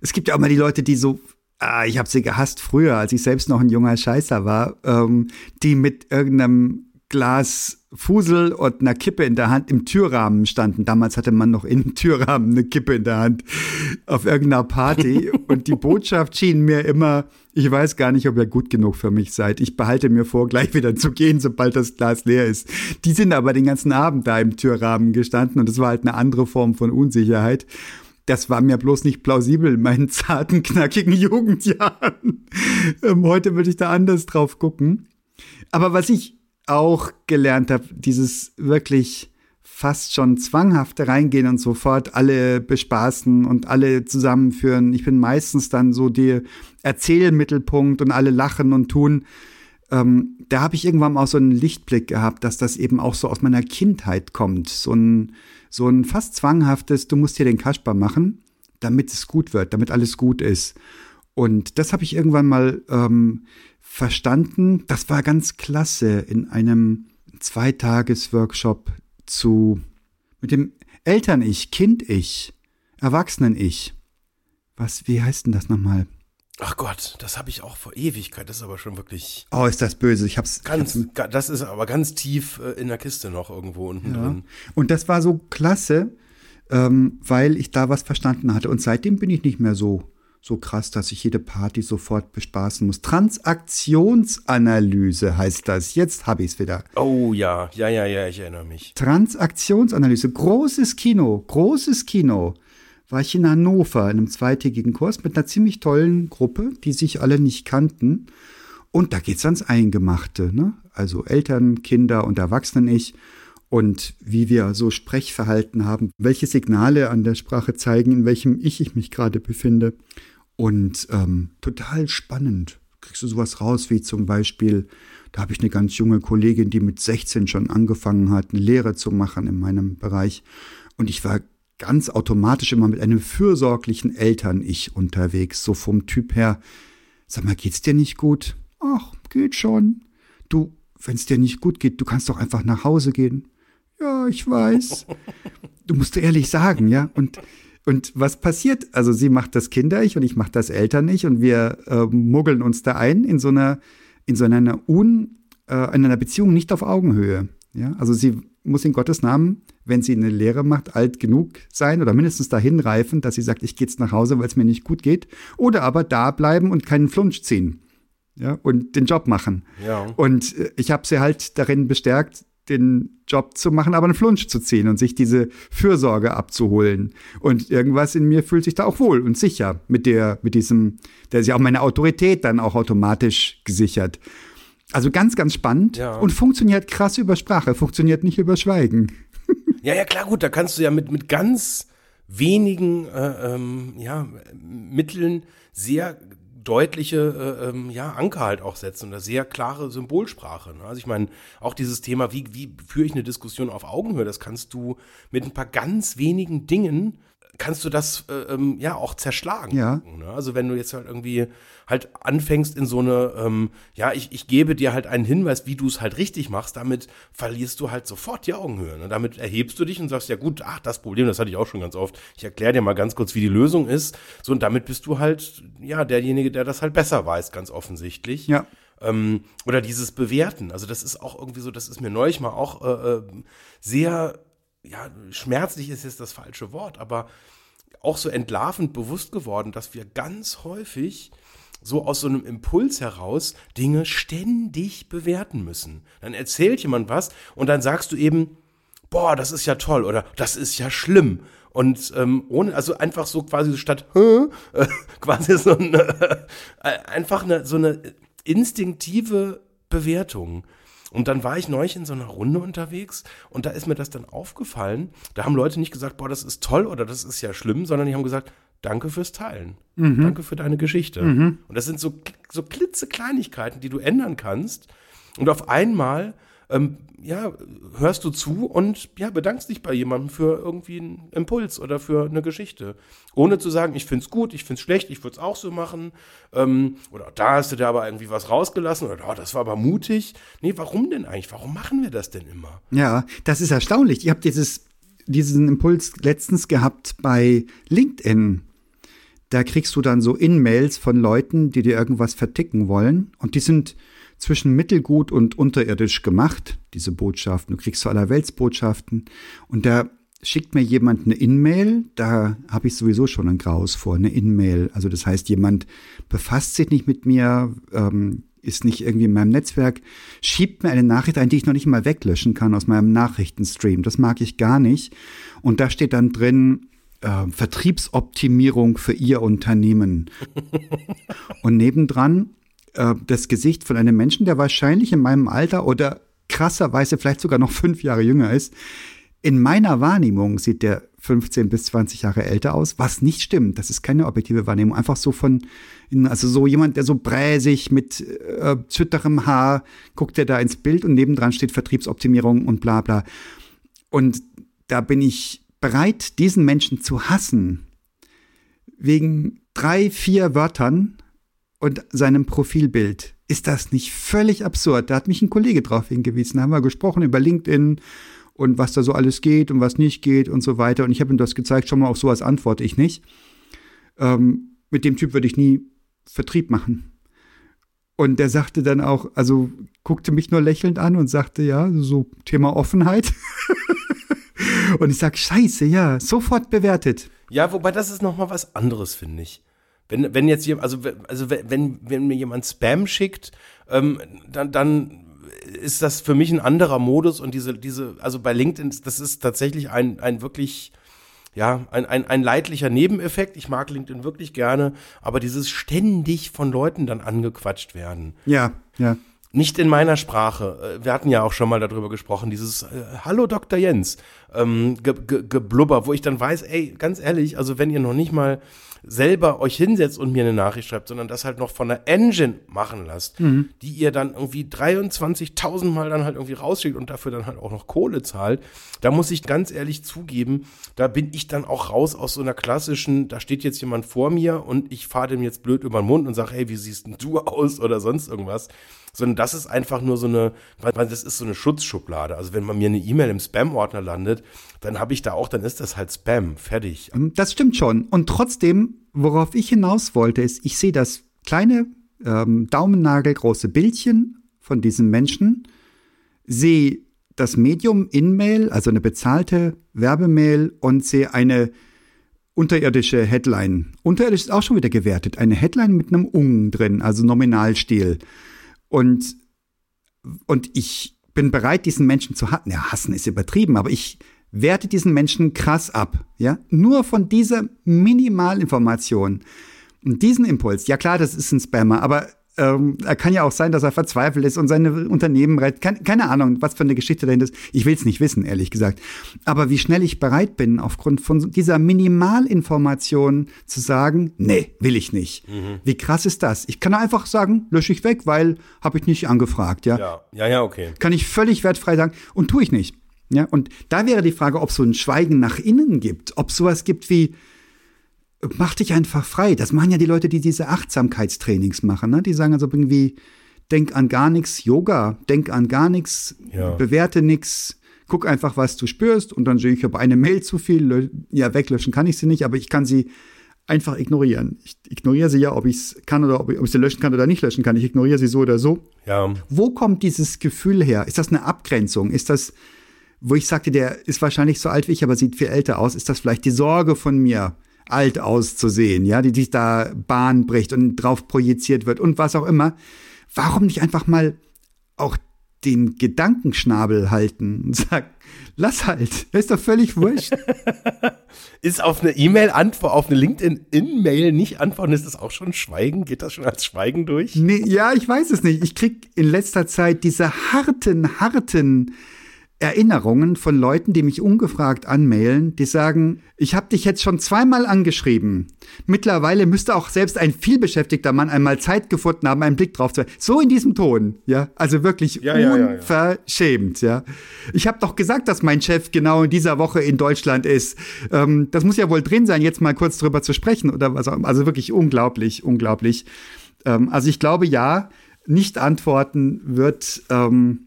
Es gibt ja auch mal die Leute, die so Ah, ich habe sie gehasst früher, als ich selbst noch ein junger Scheißer war, ähm, die mit irgendeinem Glas Fusel und einer Kippe in der Hand im Türrahmen standen. Damals hatte man noch im Türrahmen eine Kippe in der Hand auf irgendeiner Party. und die Botschaft schien mir immer, ich weiß gar nicht, ob ihr gut genug für mich seid. Ich behalte mir vor, gleich wieder zu gehen, sobald das Glas leer ist. Die sind aber den ganzen Abend da im Türrahmen gestanden und es war halt eine andere Form von Unsicherheit das war mir bloß nicht plausibel in meinen zarten, knackigen Jugendjahren. Ähm, heute würde ich da anders drauf gucken. Aber was ich auch gelernt habe, dieses wirklich fast schon zwanghafte reingehen und sofort alle bespaßen und alle zusammenführen. Ich bin meistens dann so der Erzählmittelpunkt und alle lachen und tun. Ähm, da habe ich irgendwann auch so einen Lichtblick gehabt, dass das eben auch so aus meiner Kindheit kommt. So ein, so ein fast zwanghaftes, du musst hier den Kasper machen, damit es gut wird, damit alles gut ist. Und das habe ich irgendwann mal ähm, verstanden. Das war ganz klasse in einem Zweitages-Workshop zu mit dem Eltern-Ich, Kind-Ich, Erwachsenen-Ich. Was, wie heißt denn das nochmal? Ach Gott, das habe ich auch vor Ewigkeit. Das ist aber schon wirklich. Oh, ist das böse. Ich hab's. Ganz, das ist aber ganz tief äh, in der Kiste noch irgendwo unten ja. drin. Und das war so klasse, ähm, weil ich da was verstanden hatte. Und seitdem bin ich nicht mehr so so krass, dass ich jede Party sofort bespaßen muss. Transaktionsanalyse heißt das. Jetzt habe ich es wieder. Oh ja, ja, ja, ja, ich erinnere mich. Transaktionsanalyse, großes Kino, großes Kino. War ich in Hannover in einem zweitägigen Kurs mit einer ziemlich tollen Gruppe, die sich alle nicht kannten. Und da geht es ans Eingemachte, ne? Also Eltern, Kinder und Erwachsenen-Ich und wie wir so Sprechverhalten haben, welche Signale an der Sprache zeigen, in welchem Ich ich mich gerade befinde. Und ähm, total spannend. Kriegst du sowas raus, wie zum Beispiel, da habe ich eine ganz junge Kollegin, die mit 16 schon angefangen hat, eine Lehre zu machen in meinem Bereich. Und ich war ganz automatisch immer mit einem fürsorglichen Eltern-Ich unterwegs, so vom Typ her. Sag mal, geht's dir nicht gut? Ach, geht schon. Du, wenn es dir nicht gut geht, du kannst doch einfach nach Hause gehen. Ja, ich weiß. Du musst ehrlich sagen, ja. Und und was passiert? Also sie macht das Kinder-Ich und ich mache das Eltern-Ich und wir äh, muggeln uns da ein in so einer, in so einer, Un, äh, in einer Beziehung nicht auf Augenhöhe. Ja? Also sie muss in Gottes Namen, wenn sie eine Lehre macht, alt genug sein oder mindestens dahin reifen, dass sie sagt, ich gehe jetzt nach Hause, weil es mir nicht gut geht. Oder aber da bleiben und keinen Flunsch ziehen. Ja, und den Job machen. Ja. Und äh, ich habe sie halt darin bestärkt, den Job zu machen, aber einen Flunsch zu ziehen und sich diese Fürsorge abzuholen. Und irgendwas in mir fühlt sich da auch wohl und sicher mit der, mit diesem, da ist ja auch meine Autorität dann auch automatisch gesichert. Also ganz, ganz spannend ja. und funktioniert krass über Sprache, funktioniert nicht über Schweigen. Ja, ja, klar, gut, da kannst du ja mit, mit ganz wenigen äh, ähm, ja, Mitteln sehr deutliche äh, ähm, ja, Anker halt auch setzen und eine sehr klare Symbolsprache. Ne? Also ich meine, auch dieses Thema, wie, wie führe ich eine Diskussion auf Augenhöhe, das kannst du mit ein paar ganz wenigen Dingen kannst du das äh, ähm, ja auch zerschlagen. Ja. Ne? Also wenn du jetzt halt irgendwie halt anfängst in so eine, ähm, ja, ich, ich gebe dir halt einen Hinweis, wie du es halt richtig machst, damit verlierst du halt sofort die Augenhöhe. Ne? Damit erhebst du dich und sagst, ja gut, ach, das Problem, das hatte ich auch schon ganz oft. Ich erkläre dir mal ganz kurz, wie die Lösung ist. So, und damit bist du halt, ja, derjenige, der das halt besser weiß, ganz offensichtlich. Ja. Ähm, oder dieses Bewerten. Also das ist auch irgendwie so, das ist mir neulich mal auch äh, äh sehr ja, schmerzlich ist jetzt das falsche Wort, aber auch so entlarvend bewusst geworden, dass wir ganz häufig so aus so einem Impuls heraus Dinge ständig bewerten müssen. Dann erzählt jemand was und dann sagst du eben, boah, das ist ja toll oder das ist ja schlimm. Und ähm, ohne, also einfach so quasi statt äh, quasi so eine, äh, einfach eine, so eine instinktive Bewertung. Und dann war ich neulich in so einer Runde unterwegs und da ist mir das dann aufgefallen. Da haben Leute nicht gesagt, boah, das ist toll oder das ist ja schlimm, sondern die haben gesagt, danke fürs Teilen. Mhm. Danke für deine Geschichte. Mhm. Und das sind so, so klitzekleinigkeiten, die du ändern kannst. Und auf einmal ähm, ja, hörst du zu und ja, bedankst dich bei jemandem für irgendwie einen Impuls oder für eine Geschichte. Ohne zu sagen, ich find's gut, ich find's schlecht, ich würde es auch so machen. Ähm, oder da hast du dir aber irgendwie was rausgelassen oder oh, das war aber mutig. Nee, warum denn eigentlich? Warum machen wir das denn immer? Ja, das ist erstaunlich. Ich habe dieses, diesen Impuls letztens gehabt bei LinkedIn. da kriegst du dann so In-Mails von Leuten, die dir irgendwas verticken wollen. Und die sind zwischen mittelgut und unterirdisch gemacht, diese Botschaften. Du kriegst so allerweltsbotschaften. Und da schickt mir jemand eine In-Mail, da habe ich sowieso schon ein Graus vor, eine In-Mail. Also das heißt, jemand befasst sich nicht mit mir, ähm, ist nicht irgendwie in meinem Netzwerk, schiebt mir eine Nachricht ein, die ich noch nicht mal weglöschen kann aus meinem Nachrichtenstream. Das mag ich gar nicht. Und da steht dann drin, äh, Vertriebsoptimierung für Ihr Unternehmen. Und nebendran äh, das Gesicht von einem Menschen, der wahrscheinlich in meinem Alter oder krasserweise vielleicht sogar noch fünf Jahre jünger ist. In meiner Wahrnehmung sieht der 15 bis 20 Jahre älter aus, was nicht stimmt. Das ist keine objektive Wahrnehmung. Einfach so von, also so jemand, der so bräsig mit äh, zütterem Haar, guckt der da ins Bild und nebendran steht Vertriebsoptimierung und bla bla. Und da bin ich bereit, diesen Menschen zu hassen, wegen drei, vier Wörtern und seinem Profilbild. Ist das nicht völlig absurd? Da hat mich ein Kollege drauf hingewiesen. Da haben wir gesprochen über LinkedIn und was da so alles geht und was nicht geht und so weiter. Und ich habe ihm das gezeigt, schon mal auf sowas antworte ich nicht. Ähm, mit dem Typ würde ich nie Vertrieb machen. Und der sagte dann auch, also guckte mich nur lächelnd an und sagte, ja, so Thema Offenheit. und ich sag, scheiße, ja, sofort bewertet. Ja, wobei das ist noch mal was anderes, finde ich. Wenn, wenn jetzt also, also wenn, wenn mir jemand Spam schickt, ähm, dann, dann ist das für mich ein anderer Modus und diese, diese, also bei LinkedIn, das ist tatsächlich ein, ein wirklich, ja, ein, ein, ein leidlicher Nebeneffekt. Ich mag LinkedIn wirklich gerne, aber dieses ständig von Leuten dann angequatscht werden. Ja, ja. Nicht in meiner Sprache. Äh, wir hatten ja auch schon mal darüber gesprochen, dieses äh, Hallo Dr. Jens, ähm, ge, ge, geblubber, wo ich dann weiß, ey, ganz ehrlich, also wenn ihr noch nicht mal selber euch hinsetzt und mir eine Nachricht schreibt, sondern das halt noch von der Engine machen lasst, mhm. die ihr dann irgendwie 23.000 Mal dann halt irgendwie rausschickt und dafür dann halt auch noch Kohle zahlt, da muss ich ganz ehrlich zugeben, da bin ich dann auch raus aus so einer klassischen, da steht jetzt jemand vor mir und ich fahre dem jetzt blöd über den Mund und sage, hey, wie siehst denn du aus oder sonst irgendwas sondern das ist einfach nur so eine, das ist so eine Schutzschublade. Also wenn man mir eine E-Mail im Spam-Ordner landet, dann habe ich da auch, dann ist das halt Spam, fertig. Ähm, das stimmt schon. Und trotzdem, worauf ich hinaus wollte, ist, ich sehe das kleine ähm, Daumennagelgroße Bildchen von diesem Menschen, sehe das Medium In-Mail, also eine bezahlte Werbemail und sehe eine unterirdische Headline. Unterirdisch ist auch schon wieder gewertet. Eine Headline mit einem Ung drin, also Nominalstil. Und, und ich bin bereit, diesen Menschen zu hassen. Ja, hassen ist übertrieben, aber ich werte diesen Menschen krass ab. Ja, nur von dieser Minimalinformation und diesen Impuls. Ja klar, das ist ein Spammer, aber ähm, er kann ja auch sein, dass er verzweifelt ist und seine Unternehmen rettet. Keine, keine Ahnung, was für eine Geschichte dahinter ist. Ich will es nicht wissen, ehrlich gesagt. Aber wie schnell ich bereit bin, aufgrund von dieser Minimalinformation zu sagen, nee, will ich nicht. Mhm. Wie krass ist das? Ich kann einfach sagen, lösche ich weg, weil habe ich nicht angefragt. Ja? ja, ja, ja, okay. Kann ich völlig wertfrei sagen und tue ich nicht. Ja, und da wäre die Frage, ob es so ein Schweigen nach innen gibt, ob sowas gibt wie, mach dich einfach frei. Das machen ja die Leute, die diese Achtsamkeitstrainings machen. Ne? Die sagen also irgendwie, denk an gar nichts, Yoga, denk an gar nichts, ja. bewerte nichts, guck einfach, was du spürst und dann sehe ich, habe eine Mail zu viel, ja, weglöschen kann ich sie nicht, aber ich kann sie einfach ignorieren. Ich ignoriere sie ja, ob ich es kann oder ob ich, ob ich sie löschen kann oder nicht löschen kann. Ich ignoriere sie so oder so. Ja. Wo kommt dieses Gefühl her? Ist das eine Abgrenzung? Ist das, wo ich sagte, der ist wahrscheinlich so alt wie ich, aber sieht viel älter aus? Ist das vielleicht die Sorge von mir? Alt auszusehen, ja, die sich da Bahn bricht und drauf projiziert wird und was auch immer. Warum nicht einfach mal auch den Gedankenschnabel halten und sagen, lass halt, ist doch völlig wurscht. ist auf eine E-Mail-Antwort, auf eine LinkedIn-In-Mail nicht antworten, ist das auch schon Schweigen? Geht das schon als Schweigen durch? Nee, ja, ich weiß es nicht. Ich krieg in letzter Zeit diese harten, harten Erinnerungen von Leuten, die mich ungefragt anmailen, die sagen, ich habe dich jetzt schon zweimal angeschrieben. Mittlerweile müsste auch selbst ein vielbeschäftigter Mann einmal Zeit gefunden haben, einen Blick drauf zu haben. So in diesem Ton, ja, also wirklich ja, unverschämt, ja, ja. Ich habe doch gesagt, dass mein Chef genau in dieser Woche in Deutschland ist. Ähm, das muss ja wohl drin sein, jetzt mal kurz drüber zu sprechen oder was auch Also wirklich unglaublich, unglaublich. Ähm, also ich glaube, ja, nicht antworten wird ähm,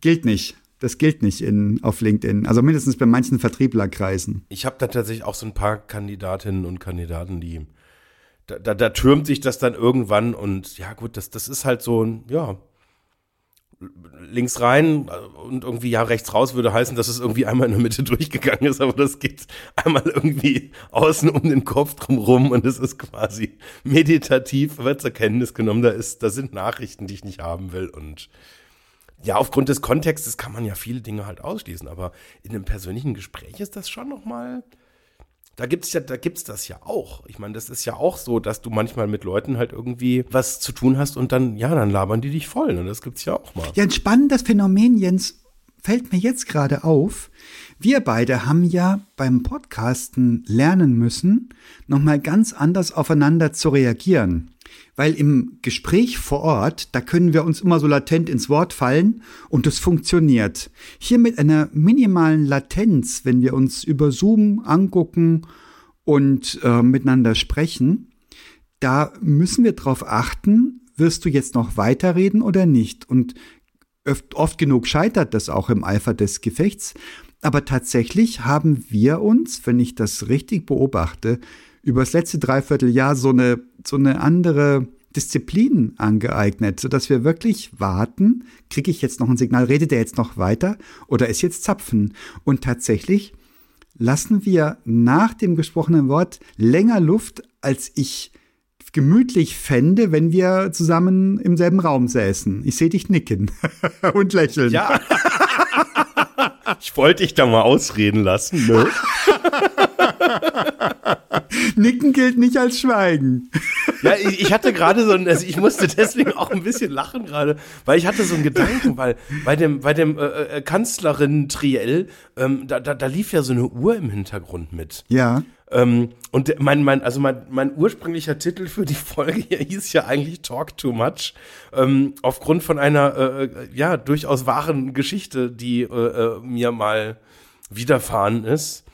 gilt nicht. Das gilt nicht in, auf LinkedIn. Also mindestens bei manchen Vertrieblerkreisen. Ich habe da tatsächlich auch so ein paar Kandidatinnen und Kandidaten, die da, da, da türmt sich das dann irgendwann und ja gut, das, das ist halt so ein, ja, links rein und irgendwie ja rechts raus würde heißen, dass es irgendwie einmal in der Mitte durchgegangen ist, aber das geht einmal irgendwie außen um den Kopf drumrum und es ist quasi meditativ, wird zur Kenntnis genommen, da ist, da sind Nachrichten, die ich nicht haben will und ja, aufgrund des Kontextes kann man ja viele Dinge halt ausschließen, aber in einem persönlichen Gespräch ist das schon nochmal mal da gibt's ja, da gibt's das ja auch. Ich meine, das ist ja auch so, dass du manchmal mit Leuten halt irgendwie was zu tun hast und dann, ja, dann labern die dich voll. Und das gibt's ja auch mal. Ja, ein spannendes Phänomen, Jens, fällt mir jetzt gerade auf. Wir beide haben ja beim Podcasten lernen müssen, nochmal ganz anders aufeinander zu reagieren. Weil im Gespräch vor Ort, da können wir uns immer so latent ins Wort fallen und es funktioniert. Hier mit einer minimalen Latenz, wenn wir uns über Zoom angucken und äh, miteinander sprechen, da müssen wir darauf achten, wirst du jetzt noch weiterreden oder nicht. Und oft, oft genug scheitert das auch im Eifer des Gefechts. Aber tatsächlich haben wir uns, wenn ich das richtig beobachte, über das letzte Dreivierteljahr so eine, so eine andere Disziplin angeeignet, sodass wir wirklich warten, kriege ich jetzt noch ein Signal, redet er jetzt noch weiter oder ist jetzt Zapfen? Und tatsächlich lassen wir nach dem gesprochenen Wort länger Luft, als ich gemütlich fände, wenn wir zusammen im selben Raum säßen. Ich sehe dich nicken und lächeln. Ja. ich wollte dich da mal ausreden lassen. Ne? Nicken gilt nicht als Schweigen. Ja, ich, ich hatte gerade so ein, also ich musste deswegen auch ein bisschen lachen gerade, weil ich hatte so einen Gedanken, weil bei dem, bei dem äh, äh, Kanzlerin-Triell, ähm, da, da, da lief ja so eine Uhr im Hintergrund mit. Ja. Ähm, und mein, mein, also mein, mein ursprünglicher Titel für die Folge hier hieß ja eigentlich Talk Too Much. Ähm, aufgrund von einer, äh, äh ja, durchaus wahren Geschichte, die äh, äh, mir mal widerfahren ist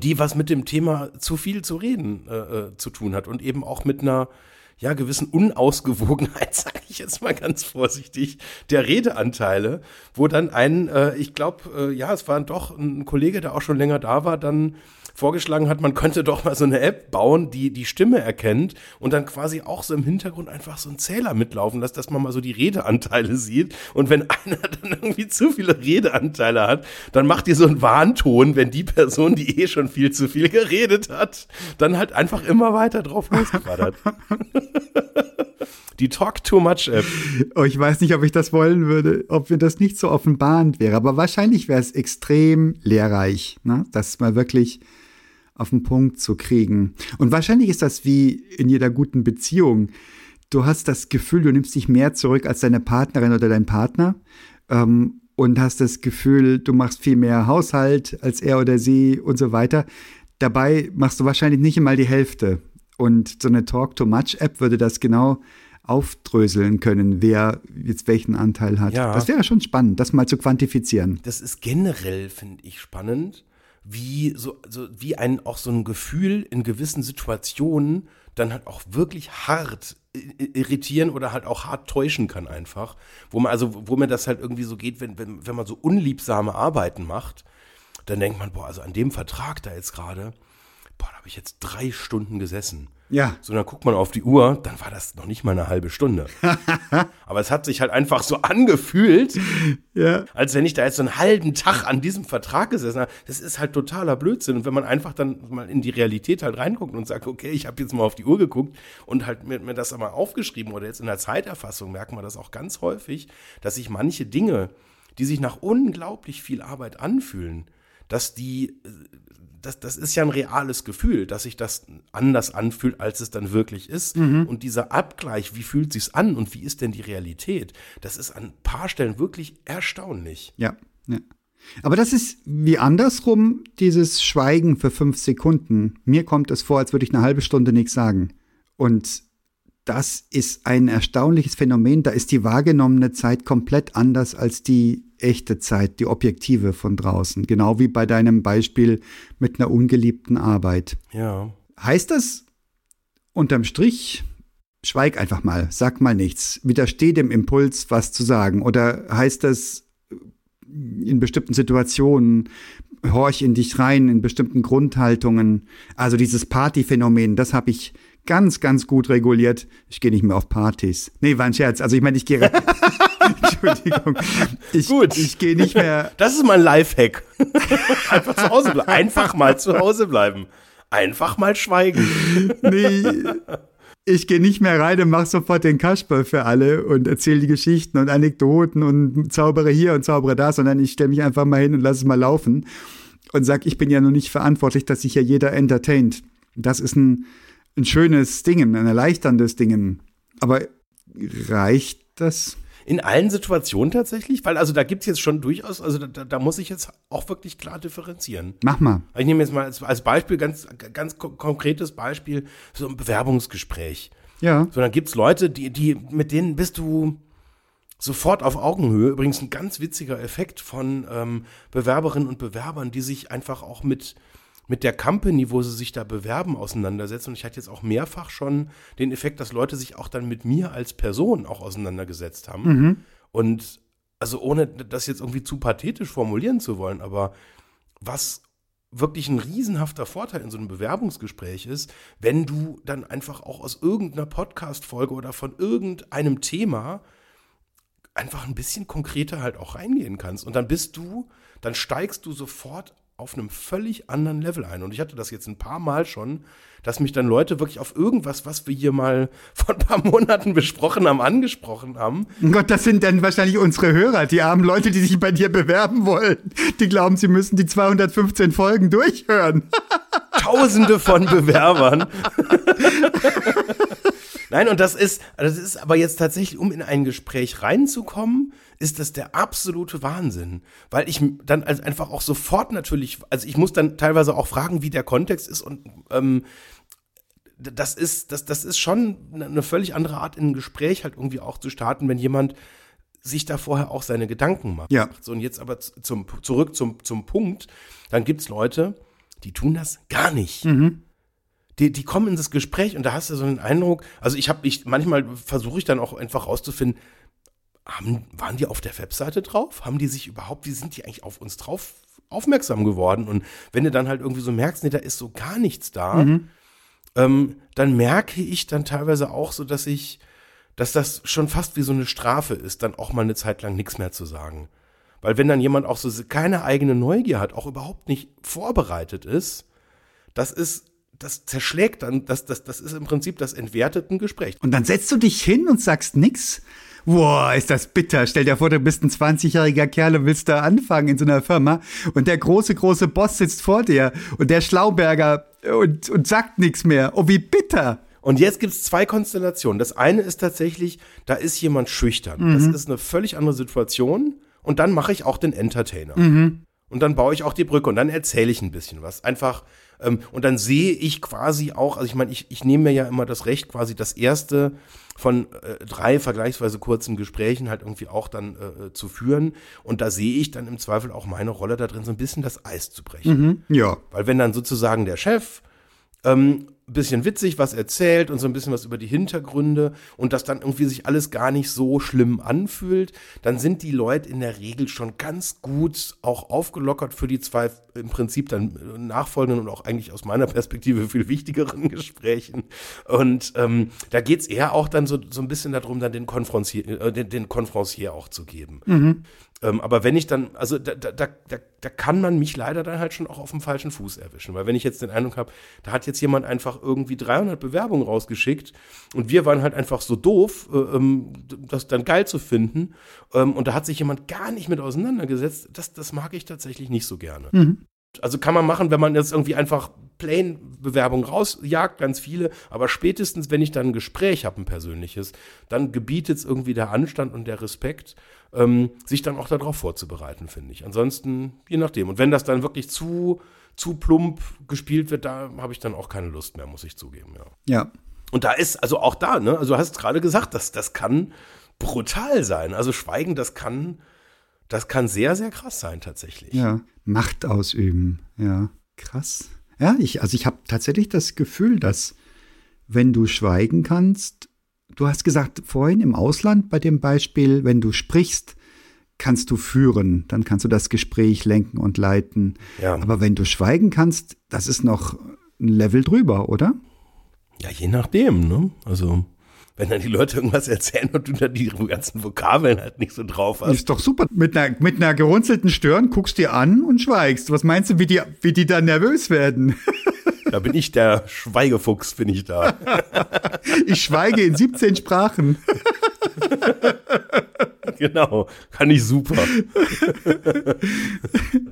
die was mit dem Thema zu viel zu reden äh, äh, zu tun hat und eben auch mit einer ja, gewissen Unausgewogenheit, sage ich jetzt mal ganz vorsichtig, der Redeanteile, wo dann ein, äh, ich glaube, äh, ja, es war doch ein Kollege, der auch schon länger da war, dann vorgeschlagen hat, man könnte doch mal so eine App bauen, die die Stimme erkennt und dann quasi auch so im Hintergrund einfach so einen Zähler mitlaufen lässt, dass man mal so die Redeanteile sieht. Und wenn einer dann irgendwie zu viele Redeanteile hat, dann macht ihr so einen Warnton, wenn die Person, die eh schon viel zu viel geredet hat, dann halt einfach immer weiter drauf losquaddert. Die Talk Too Much App. Oh, ich weiß nicht, ob ich das wollen würde, ob mir das nicht so offenbarend wäre, aber wahrscheinlich wäre es extrem lehrreich, ne? dass man wirklich auf den Punkt zu kriegen. Und wahrscheinlich ist das wie in jeder guten Beziehung. Du hast das Gefühl, du nimmst dich mehr zurück als deine Partnerin oder dein Partner ähm, und hast das Gefühl, du machst viel mehr Haushalt als er oder sie und so weiter. Dabei machst du wahrscheinlich nicht einmal die Hälfte. Und so eine Talk-to-Much-App würde das genau aufdröseln können, wer jetzt welchen Anteil hat. Ja. Das wäre schon spannend, das mal zu quantifizieren. Das ist generell, finde ich, spannend wie so, so wie ein auch so ein Gefühl in gewissen Situationen dann halt auch wirklich hart irritieren oder halt auch hart täuschen kann einfach, wo man also wo mir das halt irgendwie so geht, wenn wenn wenn man so unliebsame Arbeiten macht, dann denkt man boah, also an dem Vertrag da jetzt gerade, boah, da habe ich jetzt drei Stunden gesessen. Ja. So, dann guckt man auf die Uhr, dann war das noch nicht mal eine halbe Stunde. Aber es hat sich halt einfach so angefühlt, ja. als wenn ich da jetzt so einen halben Tag an diesem Vertrag gesessen habe. Das ist halt totaler Blödsinn. Und wenn man einfach dann mal in die Realität halt reinguckt und sagt, okay, ich habe jetzt mal auf die Uhr geguckt und halt mir, mir das einmal aufgeschrieben oder jetzt in der Zeiterfassung merkt man das auch ganz häufig, dass sich manche Dinge, die sich nach unglaublich viel Arbeit anfühlen, dass die das, das ist ja ein reales Gefühl, dass sich das anders anfühlt, als es dann wirklich ist. Mhm. Und dieser Abgleich, wie fühlt sich's an und wie ist denn die Realität, das ist an ein paar Stellen wirklich erstaunlich. Ja, ja. Aber das ist wie andersrum dieses Schweigen für fünf Sekunden. Mir kommt es vor, als würde ich eine halbe Stunde nichts sagen. Und das ist ein erstaunliches Phänomen. Da ist die wahrgenommene Zeit komplett anders als die echte Zeit, die objektive von draußen. Genau wie bei deinem Beispiel mit einer ungeliebten Arbeit. Ja. Heißt das unterm Strich, schweig einfach mal, sag mal nichts, widersteh dem Impuls, was zu sagen? Oder heißt das in bestimmten Situationen, horch in dich rein, in bestimmten Grundhaltungen? Also dieses Partyphänomen, das habe ich ganz, ganz gut reguliert. Ich gehe nicht mehr auf Partys. Nee, war ein Scherz. Also ich meine, ich gehe. Entschuldigung. Ich, Gut. ich gehe nicht mehr. Das ist mein Lifehack. Einfach zu Hause bleiben. Einfach mal zu Hause bleiben. Einfach mal schweigen. Nee. Ich gehe nicht mehr rein und mache sofort den Kasperl für alle und erzähle die Geschichten und Anekdoten und zaubere hier und zaubere da, sondern ich stelle mich einfach mal hin und lasse es mal laufen und sage, ich bin ja nur nicht verantwortlich, dass sich ja jeder entertaint. Das ist ein, ein schönes Ding, ein erleichterndes Ding. Aber reicht das? In allen Situationen tatsächlich, weil also da gibt es jetzt schon durchaus, also da, da muss ich jetzt auch wirklich klar differenzieren. Mach mal. Ich nehme jetzt mal als, als Beispiel, ganz, ganz ko- konkretes Beispiel, so ein Bewerbungsgespräch. Ja. So, dann gibt's Leute, die, die, mit denen bist du sofort auf Augenhöhe. Übrigens ein ganz witziger Effekt von ähm, Bewerberinnen und Bewerbern, die sich einfach auch mit, mit der Company, wo sie sich da bewerben, auseinandersetzen. Und ich hatte jetzt auch mehrfach schon den Effekt, dass Leute sich auch dann mit mir als Person auch auseinandergesetzt haben. Und also ohne das jetzt irgendwie zu pathetisch formulieren zu wollen, aber was wirklich ein riesenhafter Vorteil in so einem Bewerbungsgespräch ist, wenn du dann einfach auch aus irgendeiner Podcast-Folge oder von irgendeinem Thema einfach ein bisschen konkreter halt auch reingehen kannst. Und dann bist du, dann steigst du sofort auf einem völlig anderen Level ein. Und ich hatte das jetzt ein paar Mal schon, dass mich dann Leute wirklich auf irgendwas, was wir hier mal vor ein paar Monaten besprochen haben, angesprochen haben. Gott, das sind dann wahrscheinlich unsere Hörer, die armen Leute, die sich bei dir bewerben wollen. Die glauben, sie müssen die 215 Folgen durchhören. Tausende von Bewerbern. Nein, und das ist, das ist aber jetzt tatsächlich, um in ein Gespräch reinzukommen, ist das der absolute Wahnsinn. Weil ich dann also einfach auch sofort natürlich, also ich muss dann teilweise auch fragen, wie der Kontext ist und ähm, das ist, das, das ist schon eine völlig andere Art, in ein Gespräch halt irgendwie auch zu starten, wenn jemand sich da vorher auch seine Gedanken macht. Ja. So, und jetzt aber zum, zurück zum, zum Punkt, dann gibt's Leute, die tun das gar nicht. Die, die kommen in das Gespräch und da hast du so einen Eindruck, also ich habe, ich, manchmal versuche ich dann auch einfach rauszufinden, haben, waren die auf der Webseite drauf? Haben die sich überhaupt, wie sind die eigentlich auf uns drauf aufmerksam geworden? Und wenn du dann halt irgendwie so merkst, nee, da ist so gar nichts da, ähm, dann merke ich dann teilweise auch so, dass ich, dass das schon fast wie so eine Strafe ist, dann auch mal eine Zeit lang nichts mehr zu sagen. Weil wenn dann jemand auch so keine eigene Neugier hat, auch überhaupt nicht vorbereitet ist, das ist, das zerschlägt dann, das, das, das ist im Prinzip das entwerteten Gespräch. Und dann setzt du dich hin und sagst nix. Boah, ist das bitter. Stell dir vor, du bist ein 20-jähriger Kerl und willst da anfangen in so einer Firma und der große, große Boss sitzt vor dir und der Schlauberger und, und sagt nichts mehr. Oh, wie bitter. Und jetzt gibt es zwei Konstellationen. Das eine ist tatsächlich, da ist jemand schüchtern. Das ist eine völlig andere Situation. Und dann mache ich auch den Entertainer. Und dann baue ich auch die Brücke und dann erzähle ich ein bisschen was. Einfach, ähm, und dann sehe ich quasi auch, also ich meine, ich, ich nehme mir ja immer das Recht, quasi das erste von äh, drei vergleichsweise kurzen Gesprächen halt irgendwie auch dann äh, zu führen. Und da sehe ich dann im Zweifel auch meine Rolle da drin, so ein bisschen das Eis zu brechen. Ja. Weil wenn dann sozusagen der Chef ähm, bisschen witzig was erzählt und so ein bisschen was über die Hintergründe und das dann irgendwie sich alles gar nicht so schlimm anfühlt, dann sind die Leute in der Regel schon ganz gut auch aufgelockert für die zwei im Prinzip dann äh, nachfolgenden und auch eigentlich aus meiner Perspektive viel wichtigeren Gesprächen. Und ähm, da geht's eher auch dann so, so ein bisschen darum, dann den Konfrontier, äh, den, den Konferencier auch zu geben. Ähm, aber wenn ich dann, also da, da, da, da kann man mich leider dann halt schon auch auf dem falschen Fuß erwischen. Weil wenn ich jetzt den Eindruck habe, da hat jetzt jemand einfach irgendwie 300 Bewerbungen rausgeschickt und wir waren halt einfach so doof, äh, ähm, das dann geil zu finden ähm, und da hat sich jemand gar nicht mit auseinandergesetzt, das, das mag ich tatsächlich nicht so gerne. Also kann man machen, wenn man jetzt irgendwie einfach plain Bewerbungen rausjagt, ganz viele, aber spätestens, wenn ich dann ein Gespräch habe, ein persönliches, dann gebietet es irgendwie der Anstand und der Respekt, ähm, sich dann auch darauf vorzubereiten, finde ich. Ansonsten, je nachdem. Und wenn das dann wirklich zu, zu plump gespielt wird, da habe ich dann auch keine Lust mehr, muss ich zugeben, ja. Ja. Und da ist, also auch da, ne, also du hast gerade gesagt, das, das kann brutal sein. Also Schweigen, das kann, das kann sehr, sehr krass sein, tatsächlich. Ja. Macht ausüben. Ja. Krass. Ja, ich, also ich habe tatsächlich das Gefühl, dass wenn du schweigen kannst, du hast gesagt vorhin im Ausland bei dem Beispiel, wenn du sprichst, kannst du führen, dann kannst du das Gespräch lenken und leiten. Ja. Aber wenn du schweigen kannst, das ist noch ein Level drüber, oder? Ja, je nachdem, ne? Also, wenn dann die Leute irgendwas erzählen und du dann die ganzen Vokabeln halt nicht so drauf hast. Ist doch super. Mit einer, mit einer gerunzelten Stirn guckst dir an und schweigst. Was meinst du, wie die, wie die dann nervös werden? Da bin ich der Schweigefuchs, bin ich da. Ich schweige in 17 Sprachen. genau, kann ich super.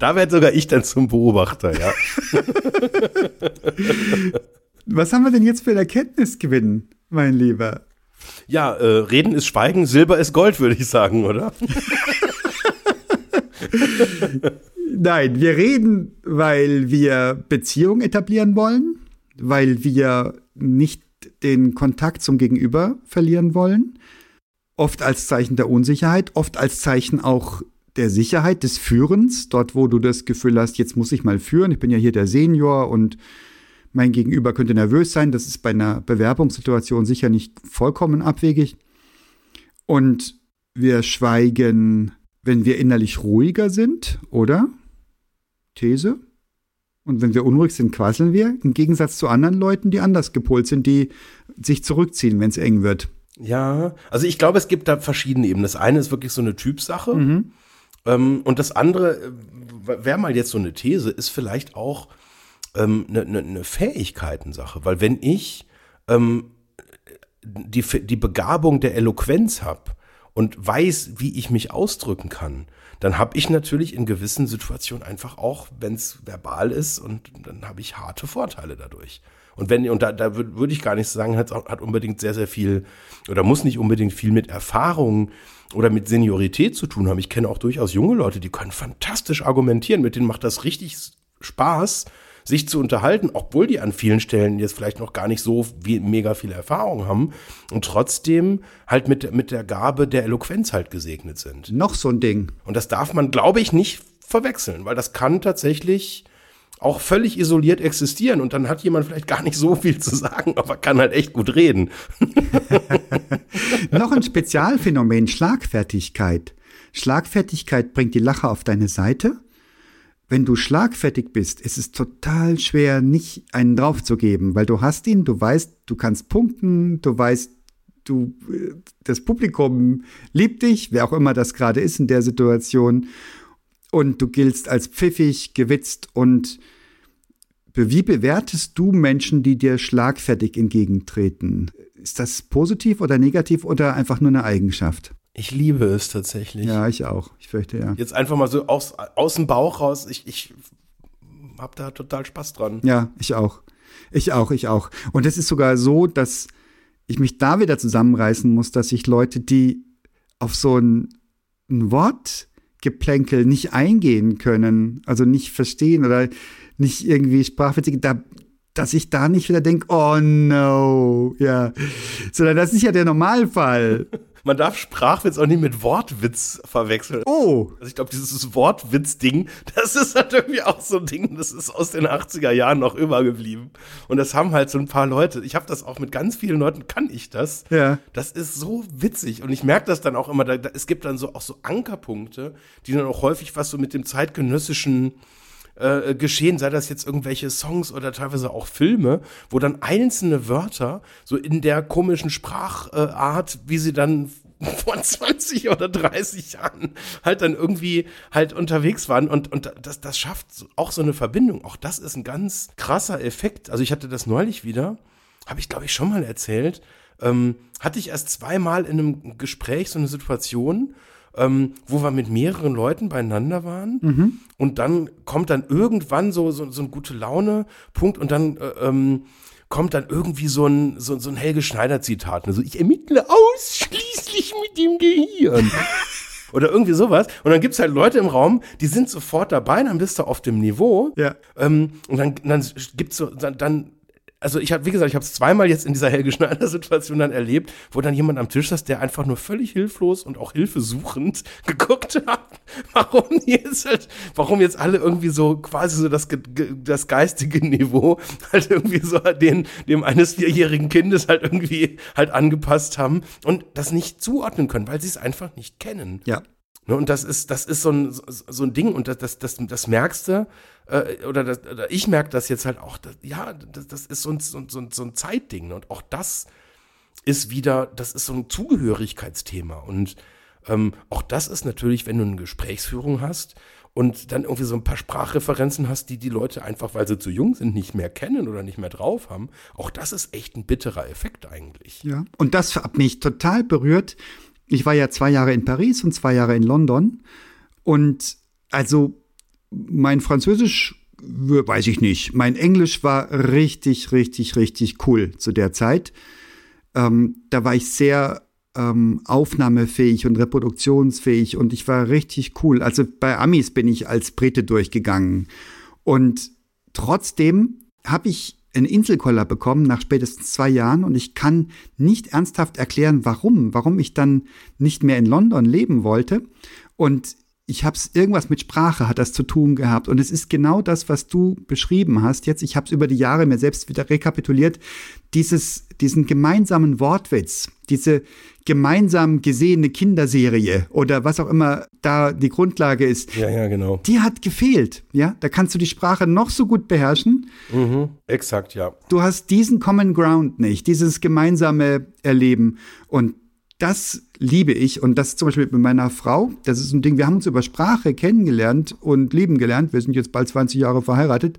da werde sogar ich dann zum Beobachter, ja. Was haben wir denn jetzt für ein Erkenntnisgewinn, mein Lieber? Ja, äh, Reden ist Schweigen, Silber ist Gold, würde ich sagen, oder? Nein, wir reden, weil wir Beziehungen etablieren wollen, weil wir nicht den Kontakt zum Gegenüber verlieren wollen. Oft als Zeichen der Unsicherheit, oft als Zeichen auch der Sicherheit, des Führens, dort wo du das Gefühl hast, jetzt muss ich mal führen, ich bin ja hier der Senior und mein Gegenüber könnte nervös sein, das ist bei einer Bewerbungssituation sicher nicht vollkommen abwegig. Und wir schweigen, wenn wir innerlich ruhiger sind, oder? These? Und wenn wir unruhig sind, quasseln wir, im Gegensatz zu anderen Leuten, die anders gepolt sind, die sich zurückziehen, wenn es eng wird. Ja, also ich glaube, es gibt da verschiedene Ebenen. Das eine ist wirklich so eine Typsache. Mhm. Ähm, und das andere, wäre mal jetzt so eine These, ist vielleicht auch ähm, eine, eine, eine Fähigkeitensache. Weil wenn ich ähm, die, die Begabung der Eloquenz habe und weiß, wie ich mich ausdrücken kann, dann habe ich natürlich in gewissen Situationen einfach auch, wenn es verbal ist, und dann habe ich harte Vorteile dadurch. Und wenn, und da, da würde würd ich gar nicht sagen, hat, hat unbedingt sehr, sehr viel oder muss nicht unbedingt viel mit Erfahrung oder mit Seniorität zu tun haben. Ich kenne auch durchaus junge Leute, die können fantastisch argumentieren, mit denen macht das richtig Spaß, sich zu unterhalten, obwohl die an vielen Stellen jetzt vielleicht noch gar nicht so wie, mega viel Erfahrung haben und trotzdem halt mit, mit der Gabe der Eloquenz halt gesegnet sind. Noch so ein Ding. Und das darf man, glaube ich, nicht verwechseln, weil das kann tatsächlich auch völlig isoliert existieren und dann hat jemand vielleicht gar nicht so viel zu sagen, aber kann halt echt gut reden. Noch ein Spezialphänomen, Schlagfertigkeit. Schlagfertigkeit bringt die Lache auf deine Seite. Wenn du schlagfertig bist, ist es total schwer, nicht einen draufzugeben, weil du hast ihn, du weißt, du kannst punkten, du weißt, du, das Publikum liebt dich, wer auch immer das gerade ist in der Situation und du giltst als pfiffig, gewitzt und wie bewertest du Menschen, die dir schlagfertig entgegentreten? Ist das positiv oder negativ oder einfach nur eine Eigenschaft? Ich liebe es tatsächlich. Ja, ich auch. Ich fürchte ja. Jetzt einfach mal so aus, aus dem Bauch raus. Ich, ich habe da total Spaß dran. Ja, ich auch. Ich auch, ich auch. Und es ist sogar so, dass ich mich da wieder zusammenreißen muss, dass ich Leute, die auf so ein, ein Wort Geplänkel nicht eingehen können, also nicht verstehen oder nicht irgendwie sprachwitzig, da, dass ich da nicht wieder denke, oh no, ja, sondern das ist ja der Normalfall. Man darf Sprachwitz auch nicht mit Wortwitz verwechseln. Oh. Also ich glaube, dieses Wortwitz-Ding, das ist halt irgendwie auch so ein Ding, das ist aus den 80er Jahren noch übergeblieben. Und das haben halt so ein paar Leute. Ich habe das auch mit ganz vielen Leuten, kann ich das. Ja. Das ist so witzig. Und ich merke das dann auch immer, da, da, es gibt dann so auch so Ankerpunkte, die dann auch häufig was so mit dem zeitgenössischen äh, geschehen, sei das jetzt irgendwelche Songs oder teilweise auch Filme, wo dann einzelne Wörter so in der komischen Sprachart, wie sie dann vor 20 oder 30 Jahren halt dann irgendwie halt unterwegs waren und, und das, das schafft auch so eine Verbindung. Auch das ist ein ganz krasser Effekt. Also ich hatte das neulich wieder, habe ich glaube ich schon mal erzählt, ähm, hatte ich erst zweimal in einem Gespräch so eine Situation, ähm, wo wir mit mehreren Leuten beieinander waren. Mhm. Und dann kommt dann irgendwann so, so, so ein gute Laune-Punkt und dann äh, ähm, kommt dann irgendwie so ein, so, so ein Helge Schneider-Zitat. Also ich ermittle ausschließlich mit dem Gehirn. Oder irgendwie sowas. Und dann gibt's halt Leute im Raum, die sind sofort dabei, dann bist du auf dem Niveau. Ja. Ähm, und dann, dann gibt's so, dann, dann also ich habe, wie gesagt, ich habe es zweimal jetzt in dieser Helge Schneider-Situation dann erlebt, wo dann jemand am Tisch saß, der einfach nur völlig hilflos und auch hilfesuchend geguckt hat, warum jetzt halt, warum jetzt alle irgendwie so quasi so das, das geistige Niveau halt irgendwie so den, dem eines vierjährigen Kindes halt irgendwie halt angepasst haben und das nicht zuordnen können, weil sie es einfach nicht kennen. Ja. Ne, und das ist, das ist so ein, so ein Ding und das, das, das, das merkst du, äh, oder, das, oder ich merke das jetzt halt auch, das, ja, das, das ist so ein, so, so, so ein Zeitding ne, und auch das ist wieder, das ist so ein Zugehörigkeitsthema und ähm, auch das ist natürlich, wenn du eine Gesprächsführung hast und dann irgendwie so ein paar Sprachreferenzen hast, die die Leute einfach, weil sie zu jung sind, nicht mehr kennen oder nicht mehr drauf haben. Auch das ist echt ein bitterer Effekt eigentlich. Ja, und das hat mich total berührt. Ich war ja zwei Jahre in Paris und zwei Jahre in London. Und also mein Französisch weiß ich nicht. Mein Englisch war richtig, richtig, richtig cool zu der Zeit. Ähm, da war ich sehr ähm, aufnahmefähig und reproduktionsfähig und ich war richtig cool. Also bei Amis bin ich als Brite durchgegangen. Und trotzdem habe ich einen Inselkoller bekommen nach spätestens zwei Jahren und ich kann nicht ernsthaft erklären, warum, warum ich dann nicht mehr in London leben wollte. Und ich habe es irgendwas mit Sprache hat das zu tun gehabt und es ist genau das, was du beschrieben hast. Jetzt, ich habe es über die Jahre mir selbst wieder rekapituliert. Dieses, diesen gemeinsamen Wortwitz, diese gemeinsam gesehene Kinderserie oder was auch immer da die Grundlage ist. Ja, ja, genau. Die hat gefehlt. Ja, da kannst du die Sprache noch so gut beherrschen. Mhm, exakt, ja. Du hast diesen Common Ground nicht, dieses gemeinsame Erleben und das liebe ich und das zum Beispiel mit meiner Frau. Das ist ein Ding, wir haben uns über Sprache kennengelernt und lieben gelernt. Wir sind jetzt bald 20 Jahre verheiratet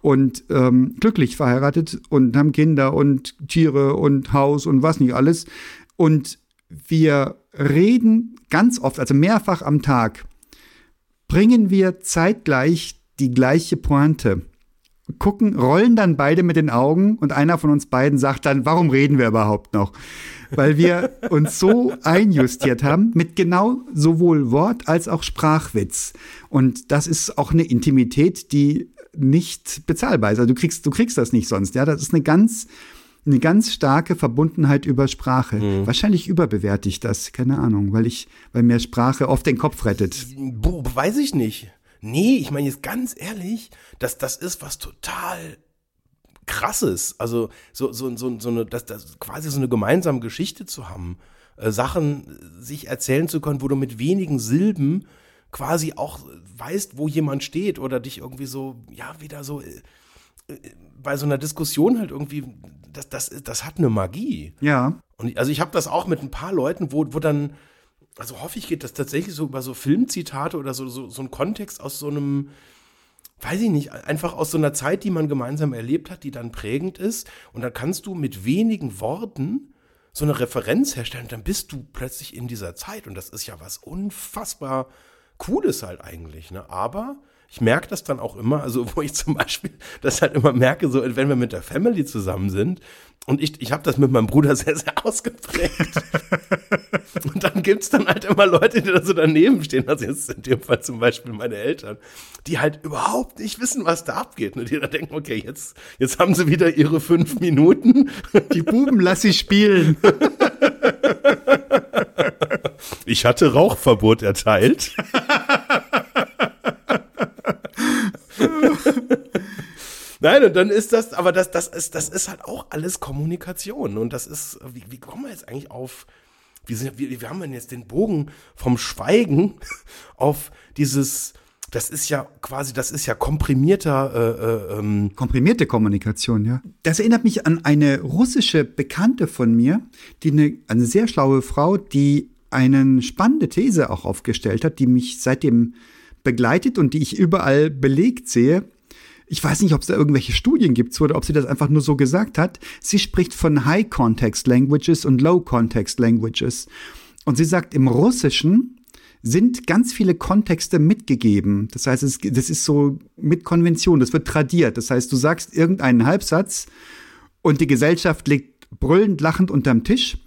und ähm, glücklich verheiratet und haben Kinder und Tiere und Haus und was nicht alles. Und wir reden ganz oft, also mehrfach am Tag, bringen wir zeitgleich die gleiche Pointe. Gucken, rollen dann beide mit den Augen und einer von uns beiden sagt dann, warum reden wir überhaupt noch? Weil wir uns so einjustiert haben mit genau sowohl Wort als auch Sprachwitz. Und das ist auch eine Intimität, die nicht bezahlbar ist. Also du kriegst, du kriegst das nicht sonst. Ja, das ist eine ganz, eine ganz starke Verbundenheit über Sprache. Mhm. Wahrscheinlich überbewerte ich das, keine Ahnung, weil ich, weil mir Sprache oft den Kopf rettet. Boah, weiß ich nicht. Nee, ich meine jetzt ganz ehrlich, dass das ist was total krasses. Also so, so, so, so eine, das, das quasi so eine gemeinsame Geschichte zu haben, äh, Sachen sich erzählen zu können, wo du mit wenigen Silben quasi auch weißt, wo jemand steht oder dich irgendwie so, ja, wieder so äh, äh bei so einer Diskussion halt irgendwie das, das, das hat eine Magie. Ja. Und ich, also ich habe das auch mit ein paar Leuten, wo, wo dann, also hoffe ich, geht das tatsächlich so über so Filmzitate oder so, so, so ein Kontext aus so einem, weiß ich nicht, einfach aus so einer Zeit, die man gemeinsam erlebt hat, die dann prägend ist. Und dann kannst du mit wenigen Worten so eine Referenz herstellen. Und dann bist du plötzlich in dieser Zeit. Und das ist ja was unfassbar Cooles halt eigentlich. Ne? Aber ich merke das dann auch immer, also wo ich zum Beispiel das halt immer merke, so wenn wir mit der Family zusammen sind und ich, ich habe das mit meinem Bruder sehr, sehr ausgeprägt. und dann gibt's dann halt immer Leute, die da so daneben stehen, also jetzt in dem Fall zum Beispiel meine Eltern, die halt überhaupt nicht wissen, was da abgeht. Und die da denken, okay, jetzt, jetzt haben sie wieder ihre fünf Minuten. Die Buben lass sie spielen. Ich hatte Rauchverbot erteilt. Nein, und dann ist das, aber das, das ist, das ist halt auch alles Kommunikation. Und das ist, wie, wie kommen wir jetzt eigentlich auf, wie, sind, wie, wie haben wir denn jetzt den Bogen vom Schweigen auf dieses, das ist ja quasi, das ist ja komprimierter. Äh, äh, ähm Komprimierte Kommunikation, ja. Das erinnert mich an eine russische Bekannte von mir, die eine, eine sehr schlaue Frau, die eine spannende These auch aufgestellt hat, die mich seitdem begleitet und die ich überall belegt sehe. Ich weiß nicht, ob es da irgendwelche Studien gibt oder ob sie das einfach nur so gesagt hat. Sie spricht von High Context Languages und Low Context Languages. Und sie sagt, im Russischen sind ganz viele Kontexte mitgegeben. Das heißt, es, das ist so mit Konvention, das wird tradiert. Das heißt, du sagst irgendeinen Halbsatz und die Gesellschaft liegt brüllend lachend unterm Tisch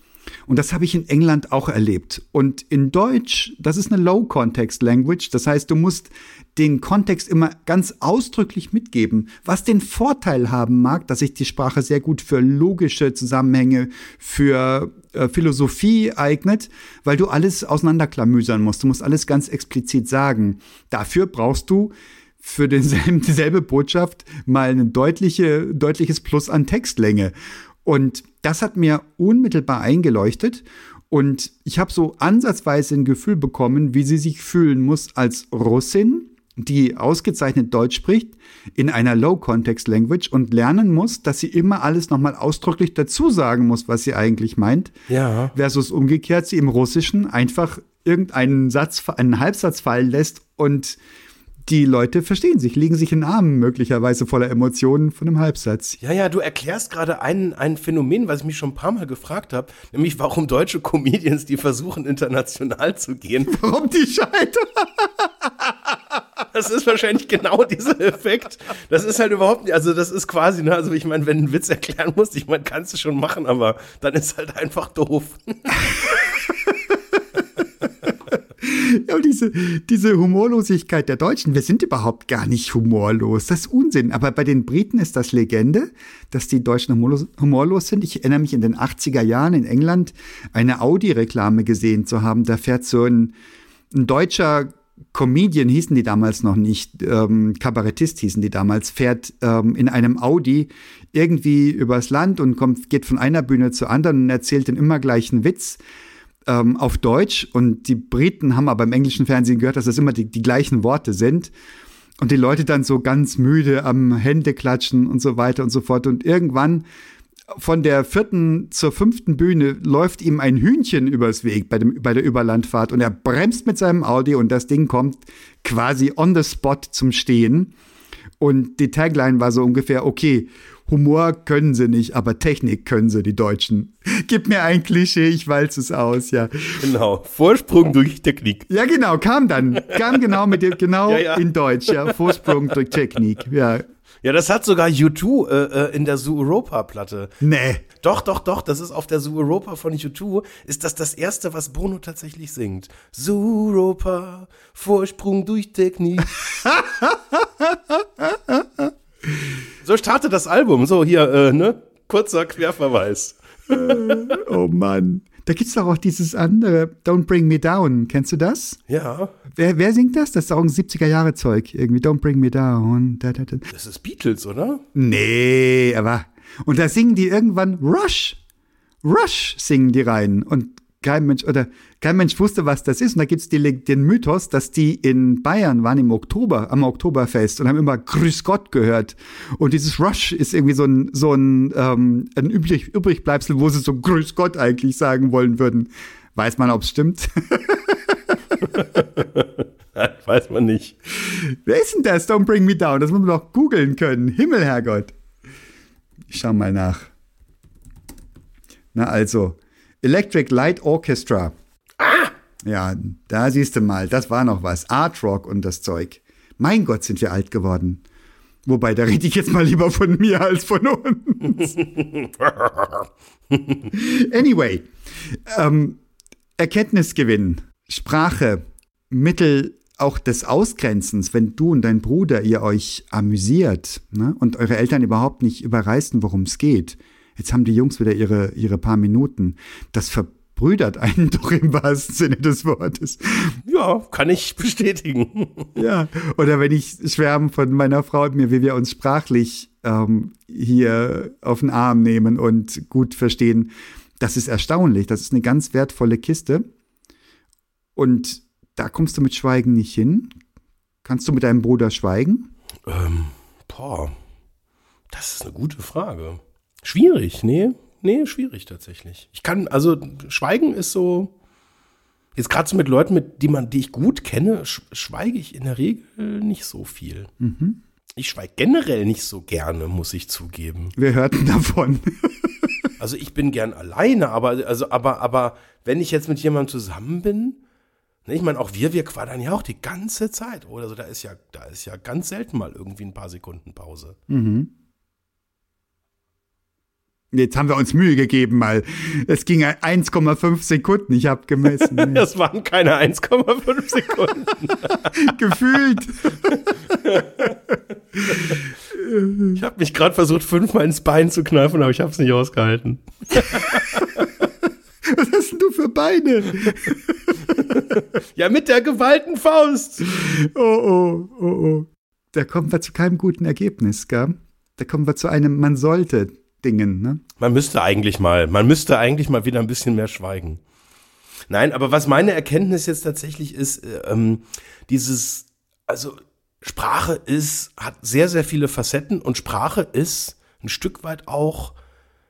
und das habe ich in England auch erlebt. Und in Deutsch, das ist eine Low-Context-Language. Das heißt, du musst den Kontext immer ganz ausdrücklich mitgeben, was den Vorteil haben mag, dass sich die Sprache sehr gut für logische Zusammenhänge, für äh, Philosophie eignet, weil du alles auseinanderklamüsern musst. Du musst alles ganz explizit sagen. Dafür brauchst du für denselben, dieselbe Botschaft mal ein deutliche, deutliches Plus an Textlänge. Und das hat mir unmittelbar eingeleuchtet. Und ich habe so ansatzweise ein Gefühl bekommen, wie sie sich fühlen muss als Russin, die ausgezeichnet Deutsch spricht, in einer Low-Context-Language und lernen muss, dass sie immer alles nochmal ausdrücklich dazu sagen muss, was sie eigentlich meint. Ja. Versus umgekehrt, sie im Russischen einfach irgendeinen Satz, einen Halbsatz fallen lässt und die Leute verstehen sich, liegen sich in den Armen, möglicherweise voller Emotionen von einem Halbsatz. Ja, ja, du erklärst gerade ein, ein Phänomen, was ich mich schon ein paar Mal gefragt habe, nämlich warum deutsche Comedians, die versuchen, international zu gehen, Warum die scheitern? das ist wahrscheinlich genau dieser Effekt. Das ist halt überhaupt nicht, also das ist quasi, ne, also ich meine, wenn du einen Witz erklären musst, ich meine, kannst du schon machen, aber dann ist halt einfach doof. Ja, und diese, diese Humorlosigkeit der Deutschen, wir sind überhaupt gar nicht humorlos. Das ist Unsinn. Aber bei den Briten ist das Legende, dass die Deutschen humorlos, humorlos sind. Ich erinnere mich in den 80er Jahren in England eine Audi-Reklame gesehen zu haben. Da fährt so ein, ein deutscher Comedian hießen die damals noch nicht, ähm, Kabarettist hießen die damals, fährt ähm, in einem Audi irgendwie übers Land und kommt, geht von einer Bühne zur anderen und erzählt den immer gleichen Witz ähm, auf Deutsch. Und die Briten haben aber im englischen Fernsehen gehört, dass das immer die, die gleichen Worte sind. Und die Leute dann so ganz müde am Hände klatschen und so weiter und so fort. Und irgendwann von der vierten zur fünften Bühne läuft ihm ein Hühnchen übers Weg bei, dem, bei der Überlandfahrt und er bremst mit seinem Audi und das Ding kommt quasi on the spot zum Stehen. Und die Tagline war so ungefähr, okay, Humor können sie nicht, aber Technik können sie, die Deutschen. Gib mir ein Klischee, ich walze es aus, ja. Genau. Vorsprung durch Technik. Ja, genau, kam dann. Kam genau mit dem, genau Ja, ja. in Deutsch, ja. Vorsprung durch Technik, ja. Ja, das hat sogar U2 äh, äh, in der Zoo Europa Platte. Nee. Doch, doch, doch, das ist auf der Zoo Europa von U2, ist das das erste, was Bono tatsächlich singt. Zoo Europa, Vorsprung durch Technik. so startet das Album, so hier, äh, ne? Kurzer Querverweis. Oh Mann. Da gibt's doch auch dieses andere, Don't Bring Me Down. Kennst du das? Ja, Wer, wer singt das? Das ist auch ein 70er-Jahre-Zeug. Irgendwie, Don't Bring Me Down. Da, da, da. das ist Beatles, oder? Nee, aber. Und da singen die irgendwann Rush. Rush singen die rein. Und kein Mensch, oder kein Mensch wusste, was das ist. Und da gibt's die, den Mythos, dass die in Bayern waren im Oktober, am Oktoberfest und haben immer Grüß Gott gehört. Und dieses Rush ist irgendwie so ein, so ein, ähm, ein übrig, Übrigbleibsel, wo sie so Grüß Gott eigentlich sagen wollen würden. Weiß man, ob's stimmt? Weiß man nicht. Wer ist denn das? Don't bring me down. Das muss man doch googeln können. Himmel, Herrgott. Ich schau mal nach. Na also, Electric Light Orchestra. Ah! Ja, da siehst du mal, das war noch was. Art Rock und das Zeug. Mein Gott, sind wir alt geworden. Wobei, da rede ich jetzt mal lieber von mir als von uns. Anyway, ähm, Erkenntnisgewinn, Sprache, Mittel auch des Ausgrenzens, wenn du und dein Bruder ihr euch amüsiert ne, und eure Eltern überhaupt nicht überreißen, worum es geht. Jetzt haben die Jungs wieder ihre, ihre paar Minuten. Das verbrüdert einen doch im wahrsten Sinne des Wortes. Ja, kann ich bestätigen. Ja, oder wenn ich schwärme von meiner Frau und mir, wie wir uns sprachlich ähm, hier auf den Arm nehmen und gut verstehen, das ist erstaunlich. Das ist eine ganz wertvolle Kiste. Und da kommst du mit Schweigen nicht hin. Kannst du mit deinem Bruder schweigen? Ähm, boah, das ist eine gute Frage. Schwierig, nee, nee, schwierig tatsächlich. Ich kann, also Schweigen ist so, jetzt gerade so mit Leuten, mit die man, die ich gut kenne, sch schweige ich in der Regel nicht so viel. Ich schweige generell nicht so gerne, muss ich zugeben. Wir hörten davon. Also ich bin gern alleine, aber also aber aber wenn ich jetzt mit jemandem zusammen bin, ne, ich meine auch wir wir quadern ja auch die ganze Zeit, oder so da ist ja da ist ja ganz selten mal irgendwie ein paar Sekunden Pause. Jetzt haben wir uns Mühe gegeben, mal. Es ging 1,5 Sekunden. Ich habe gemessen. Das waren keine 1,5 Sekunden. Gefühlt. Ich habe mich gerade versucht fünfmal ins Bein zu kneifen, aber ich habe es nicht ausgehalten. Was hast denn du für Beine? Ja, mit der gewalten Faust. Oh, oh, oh, oh. Da kommen wir zu keinem guten Ergebnis, gell? Da kommen wir zu einem, man sollte. Dingen. Ne? Man müsste eigentlich mal, man müsste eigentlich mal wieder ein bisschen mehr schweigen. Nein, aber was meine Erkenntnis jetzt tatsächlich ist, äh, ähm, dieses, also Sprache ist, hat sehr, sehr viele Facetten und Sprache ist ein Stück weit auch,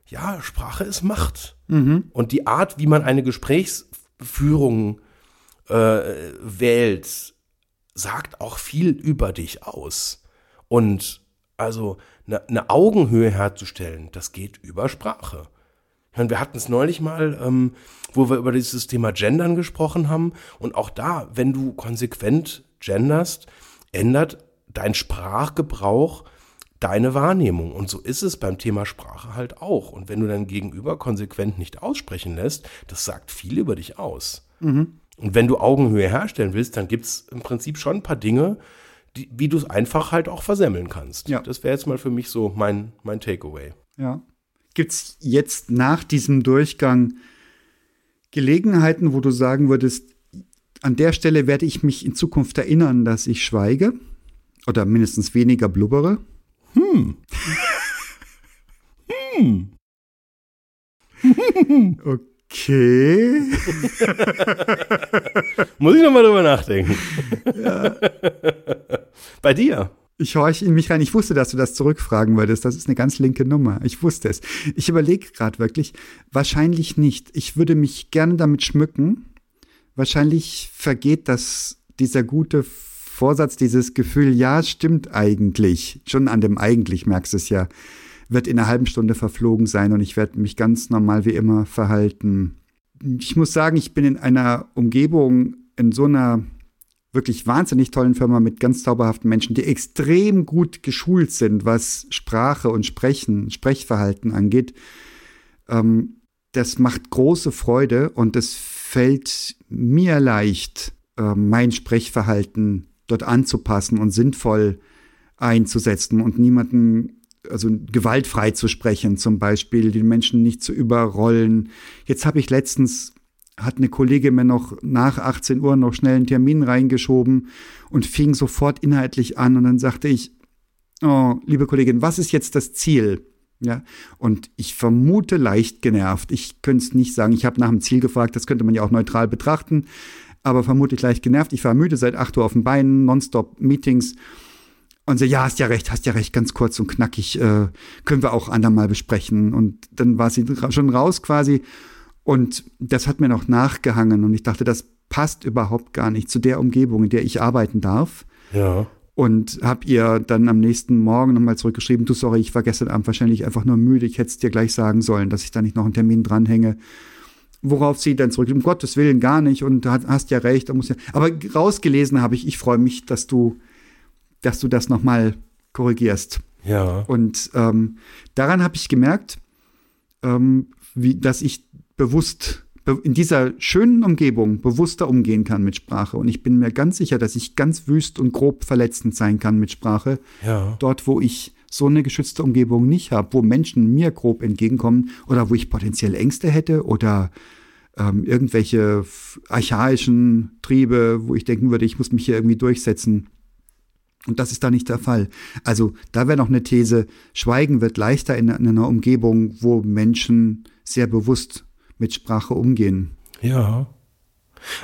ja, Sprache ist Macht. Mhm. Und die Art, wie man eine Gesprächsführung äh, wählt, sagt auch viel über dich aus. Und also eine, eine Augenhöhe herzustellen, das geht über Sprache. Ich meine, wir hatten es neulich mal, ähm, wo wir über dieses Thema Gendern gesprochen haben. Und auch da, wenn du konsequent genderst, ändert dein Sprachgebrauch deine Wahrnehmung. Und so ist es beim Thema Sprache halt auch. Und wenn du dein Gegenüber konsequent nicht aussprechen lässt, das sagt viel über dich aus. Mhm. Und wenn du Augenhöhe herstellen willst, dann gibt es im Prinzip schon ein paar Dinge, die, wie du es einfach halt auch versemmeln kannst. Ja. Das wäre jetzt mal für mich so mein, mein Takeaway. Ja. Gibt es jetzt nach diesem Durchgang Gelegenheiten, wo du sagen würdest, an der Stelle werde ich mich in Zukunft erinnern, dass ich schweige oder mindestens weniger blubbere? Hm. hm. Okay. Muss ich nochmal drüber nachdenken. Bei dir? Ich horche in mich rein. Ich wusste, dass du das zurückfragen würdest. Das ist eine ganz linke Nummer. Ich wusste es. Ich überlege gerade wirklich. Wahrscheinlich nicht. Ich würde mich gerne damit schmücken. Wahrscheinlich vergeht das, dieser gute Vorsatz, dieses Gefühl, ja, stimmt eigentlich. Schon an dem eigentlich merkst du es ja. Wird in einer halben Stunde verflogen sein und ich werde mich ganz normal wie immer verhalten. Ich muss sagen, ich bin in einer Umgebung, in so einer wirklich wahnsinnig tollen Firma mit ganz zauberhaften Menschen, die extrem gut geschult sind, was Sprache und Sprechen, Sprechverhalten angeht. Ähm, das macht große Freude und es fällt mir leicht, äh, mein Sprechverhalten dort anzupassen und sinnvoll einzusetzen und niemanden also gewaltfrei zu sprechen, zum Beispiel, die Menschen nicht zu überrollen. Jetzt habe ich letztens hat eine Kollegin mir noch nach 18 Uhr noch schnell einen Termin reingeschoben und fing sofort inhaltlich an und dann sagte ich, oh, liebe Kollegin, was ist jetzt das Ziel? Ja, und ich vermute leicht genervt. Ich könnte es nicht sagen. Ich habe nach dem Ziel gefragt, das könnte man ja auch neutral betrachten, aber vermutlich leicht genervt. Ich war müde seit 8 Uhr auf den Beinen, nonstop Meetings. Und so, ja, hast ja recht, hast ja recht, ganz kurz und knackig, äh, können wir auch andermal besprechen. Und dann war sie schon raus quasi. Und das hat mir noch nachgehangen und ich dachte, das passt überhaupt gar nicht zu der Umgebung, in der ich arbeiten darf. Ja. Und habe ihr dann am nächsten Morgen nochmal zurückgeschrieben, du sorry, ich war gestern Abend wahrscheinlich einfach nur müde, ich hätte es dir gleich sagen sollen, dass ich da nicht noch einen Termin dranhänge. Worauf sie dann zurück, um Gottes Willen gar nicht und hast ja recht, da muss ja. Aber rausgelesen habe ich, ich freue mich, dass du dass du das nochmal korrigierst. Ja. Und ähm, daran habe ich gemerkt, ähm, wie, dass ich bewusst in dieser schönen Umgebung bewusster umgehen kann mit Sprache. Und ich bin mir ganz sicher, dass ich ganz wüst und grob verletzend sein kann mit Sprache. Ja. Dort, wo ich so eine geschützte Umgebung nicht habe, wo Menschen mir grob entgegenkommen oder wo ich potenziell Ängste hätte oder ähm, irgendwelche archaischen Triebe, wo ich denken würde, ich muss mich hier irgendwie durchsetzen. Und das ist da nicht der Fall. Also da wäre noch eine These, Schweigen wird leichter in, in einer Umgebung, wo Menschen sehr bewusst mit Sprache umgehen. Ja.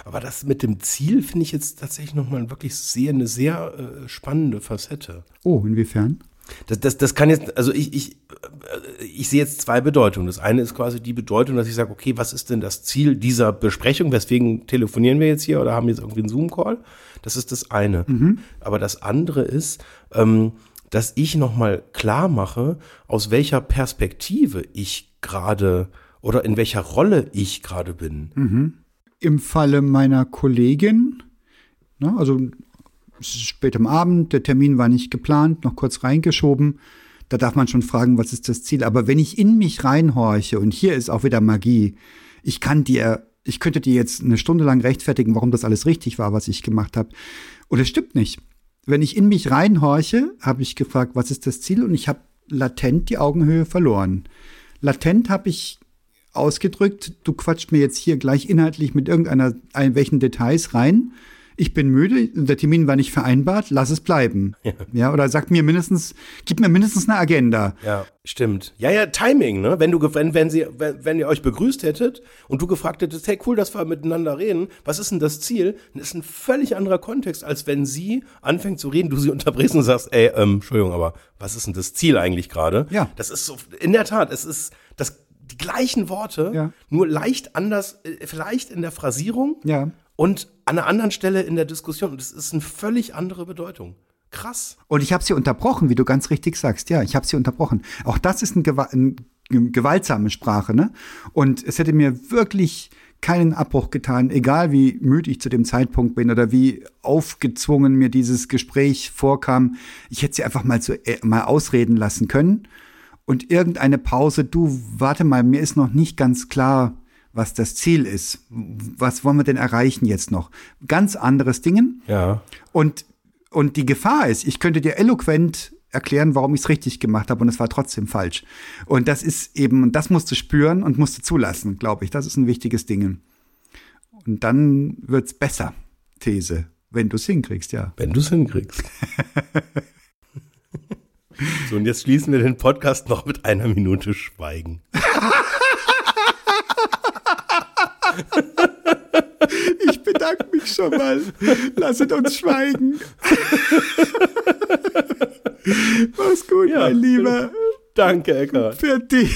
Aber das mit dem Ziel finde ich jetzt tatsächlich nochmal wirklich sehr, eine sehr äh, spannende Facette. Oh, inwiefern? Das, das, das kann jetzt, also ich, ich, äh, ich sehe jetzt zwei Bedeutungen. Das eine ist quasi die Bedeutung, dass ich sage, okay, was ist denn das Ziel dieser Besprechung? Weswegen telefonieren wir jetzt hier oder haben jetzt irgendwie einen Zoom-Call? Das ist das eine. Mhm. Aber das andere ist, ähm, dass ich nochmal klar mache, aus welcher Perspektive ich gerade oder in welcher Rolle ich gerade bin. Mhm. Im Falle meiner Kollegin, ne, also es ist spät am Abend, der Termin war nicht geplant, noch kurz reingeschoben. Da darf man schon fragen, was ist das Ziel. Aber wenn ich in mich reinhorche, und hier ist auch wieder Magie, ich kann dir, ich könnte dir jetzt eine Stunde lang rechtfertigen, warum das alles richtig war, was ich gemacht habe. Und es stimmt nicht. Wenn ich in mich reinhorche, habe ich gefragt, was ist das Ziel? Und ich habe latent die Augenhöhe verloren. Latent habe ich ausgedrückt, du quatscht mir jetzt hier gleich inhaltlich mit irgendeiner, welchen Details rein ich bin müde, der Termin war nicht vereinbart, lass es bleiben. Ja. ja, oder sag mir mindestens, gib mir mindestens eine Agenda. Ja, stimmt. Ja, ja, Timing, ne? Wenn du, wenn, wenn sie, wenn, wenn ihr euch begrüßt hättet und du gefragt hättest, hey, cool, dass wir miteinander reden, was ist denn das Ziel? Dann ist ein völlig anderer Kontext, als wenn sie anfängt zu reden, du sie unterbrichst und sagst, ey, ähm, Entschuldigung, aber was ist denn das Ziel eigentlich gerade? Ja. Das ist so, in der Tat, es ist das, die gleichen Worte, Ja. nur leicht anders, äh, vielleicht in der Phrasierung Ja. und an einer anderen Stelle in der Diskussion. Und das ist eine völlig andere Bedeutung. Krass. Und ich habe sie unterbrochen, wie du ganz richtig sagst. Ja, ich habe sie unterbrochen. Auch das ist ein, Gewa ein gewaltsame Sprache, ne? Und es hätte mir wirklich keinen Abbruch getan, egal wie müde ich zu dem Zeitpunkt bin oder wie aufgezwungen mir dieses Gespräch vorkam. Ich hätte sie einfach mal, zu, äh, mal ausreden lassen können. Und irgendeine Pause, du, warte mal, mir ist noch nicht ganz klar, was das Ziel ist. Was wollen wir denn erreichen jetzt noch? Ganz anderes Dingen. Ja. Und, und die Gefahr ist, ich könnte dir eloquent erklären, warum ich es richtig gemacht habe und es war trotzdem falsch. Und das ist eben, und das musst du spüren und musst du zulassen, glaube ich. Das ist ein wichtiges Ding. Und dann wird's besser, These, wenn du es hinkriegst, ja. Wenn du es hinkriegst. so, und jetzt schließen wir den Podcast noch mit einer Minute Schweigen. Ich bedanke mich schon mal. Lasset uns schweigen. Mach's gut, Ja. mein Lieber. Danke, Eckart. Für dich.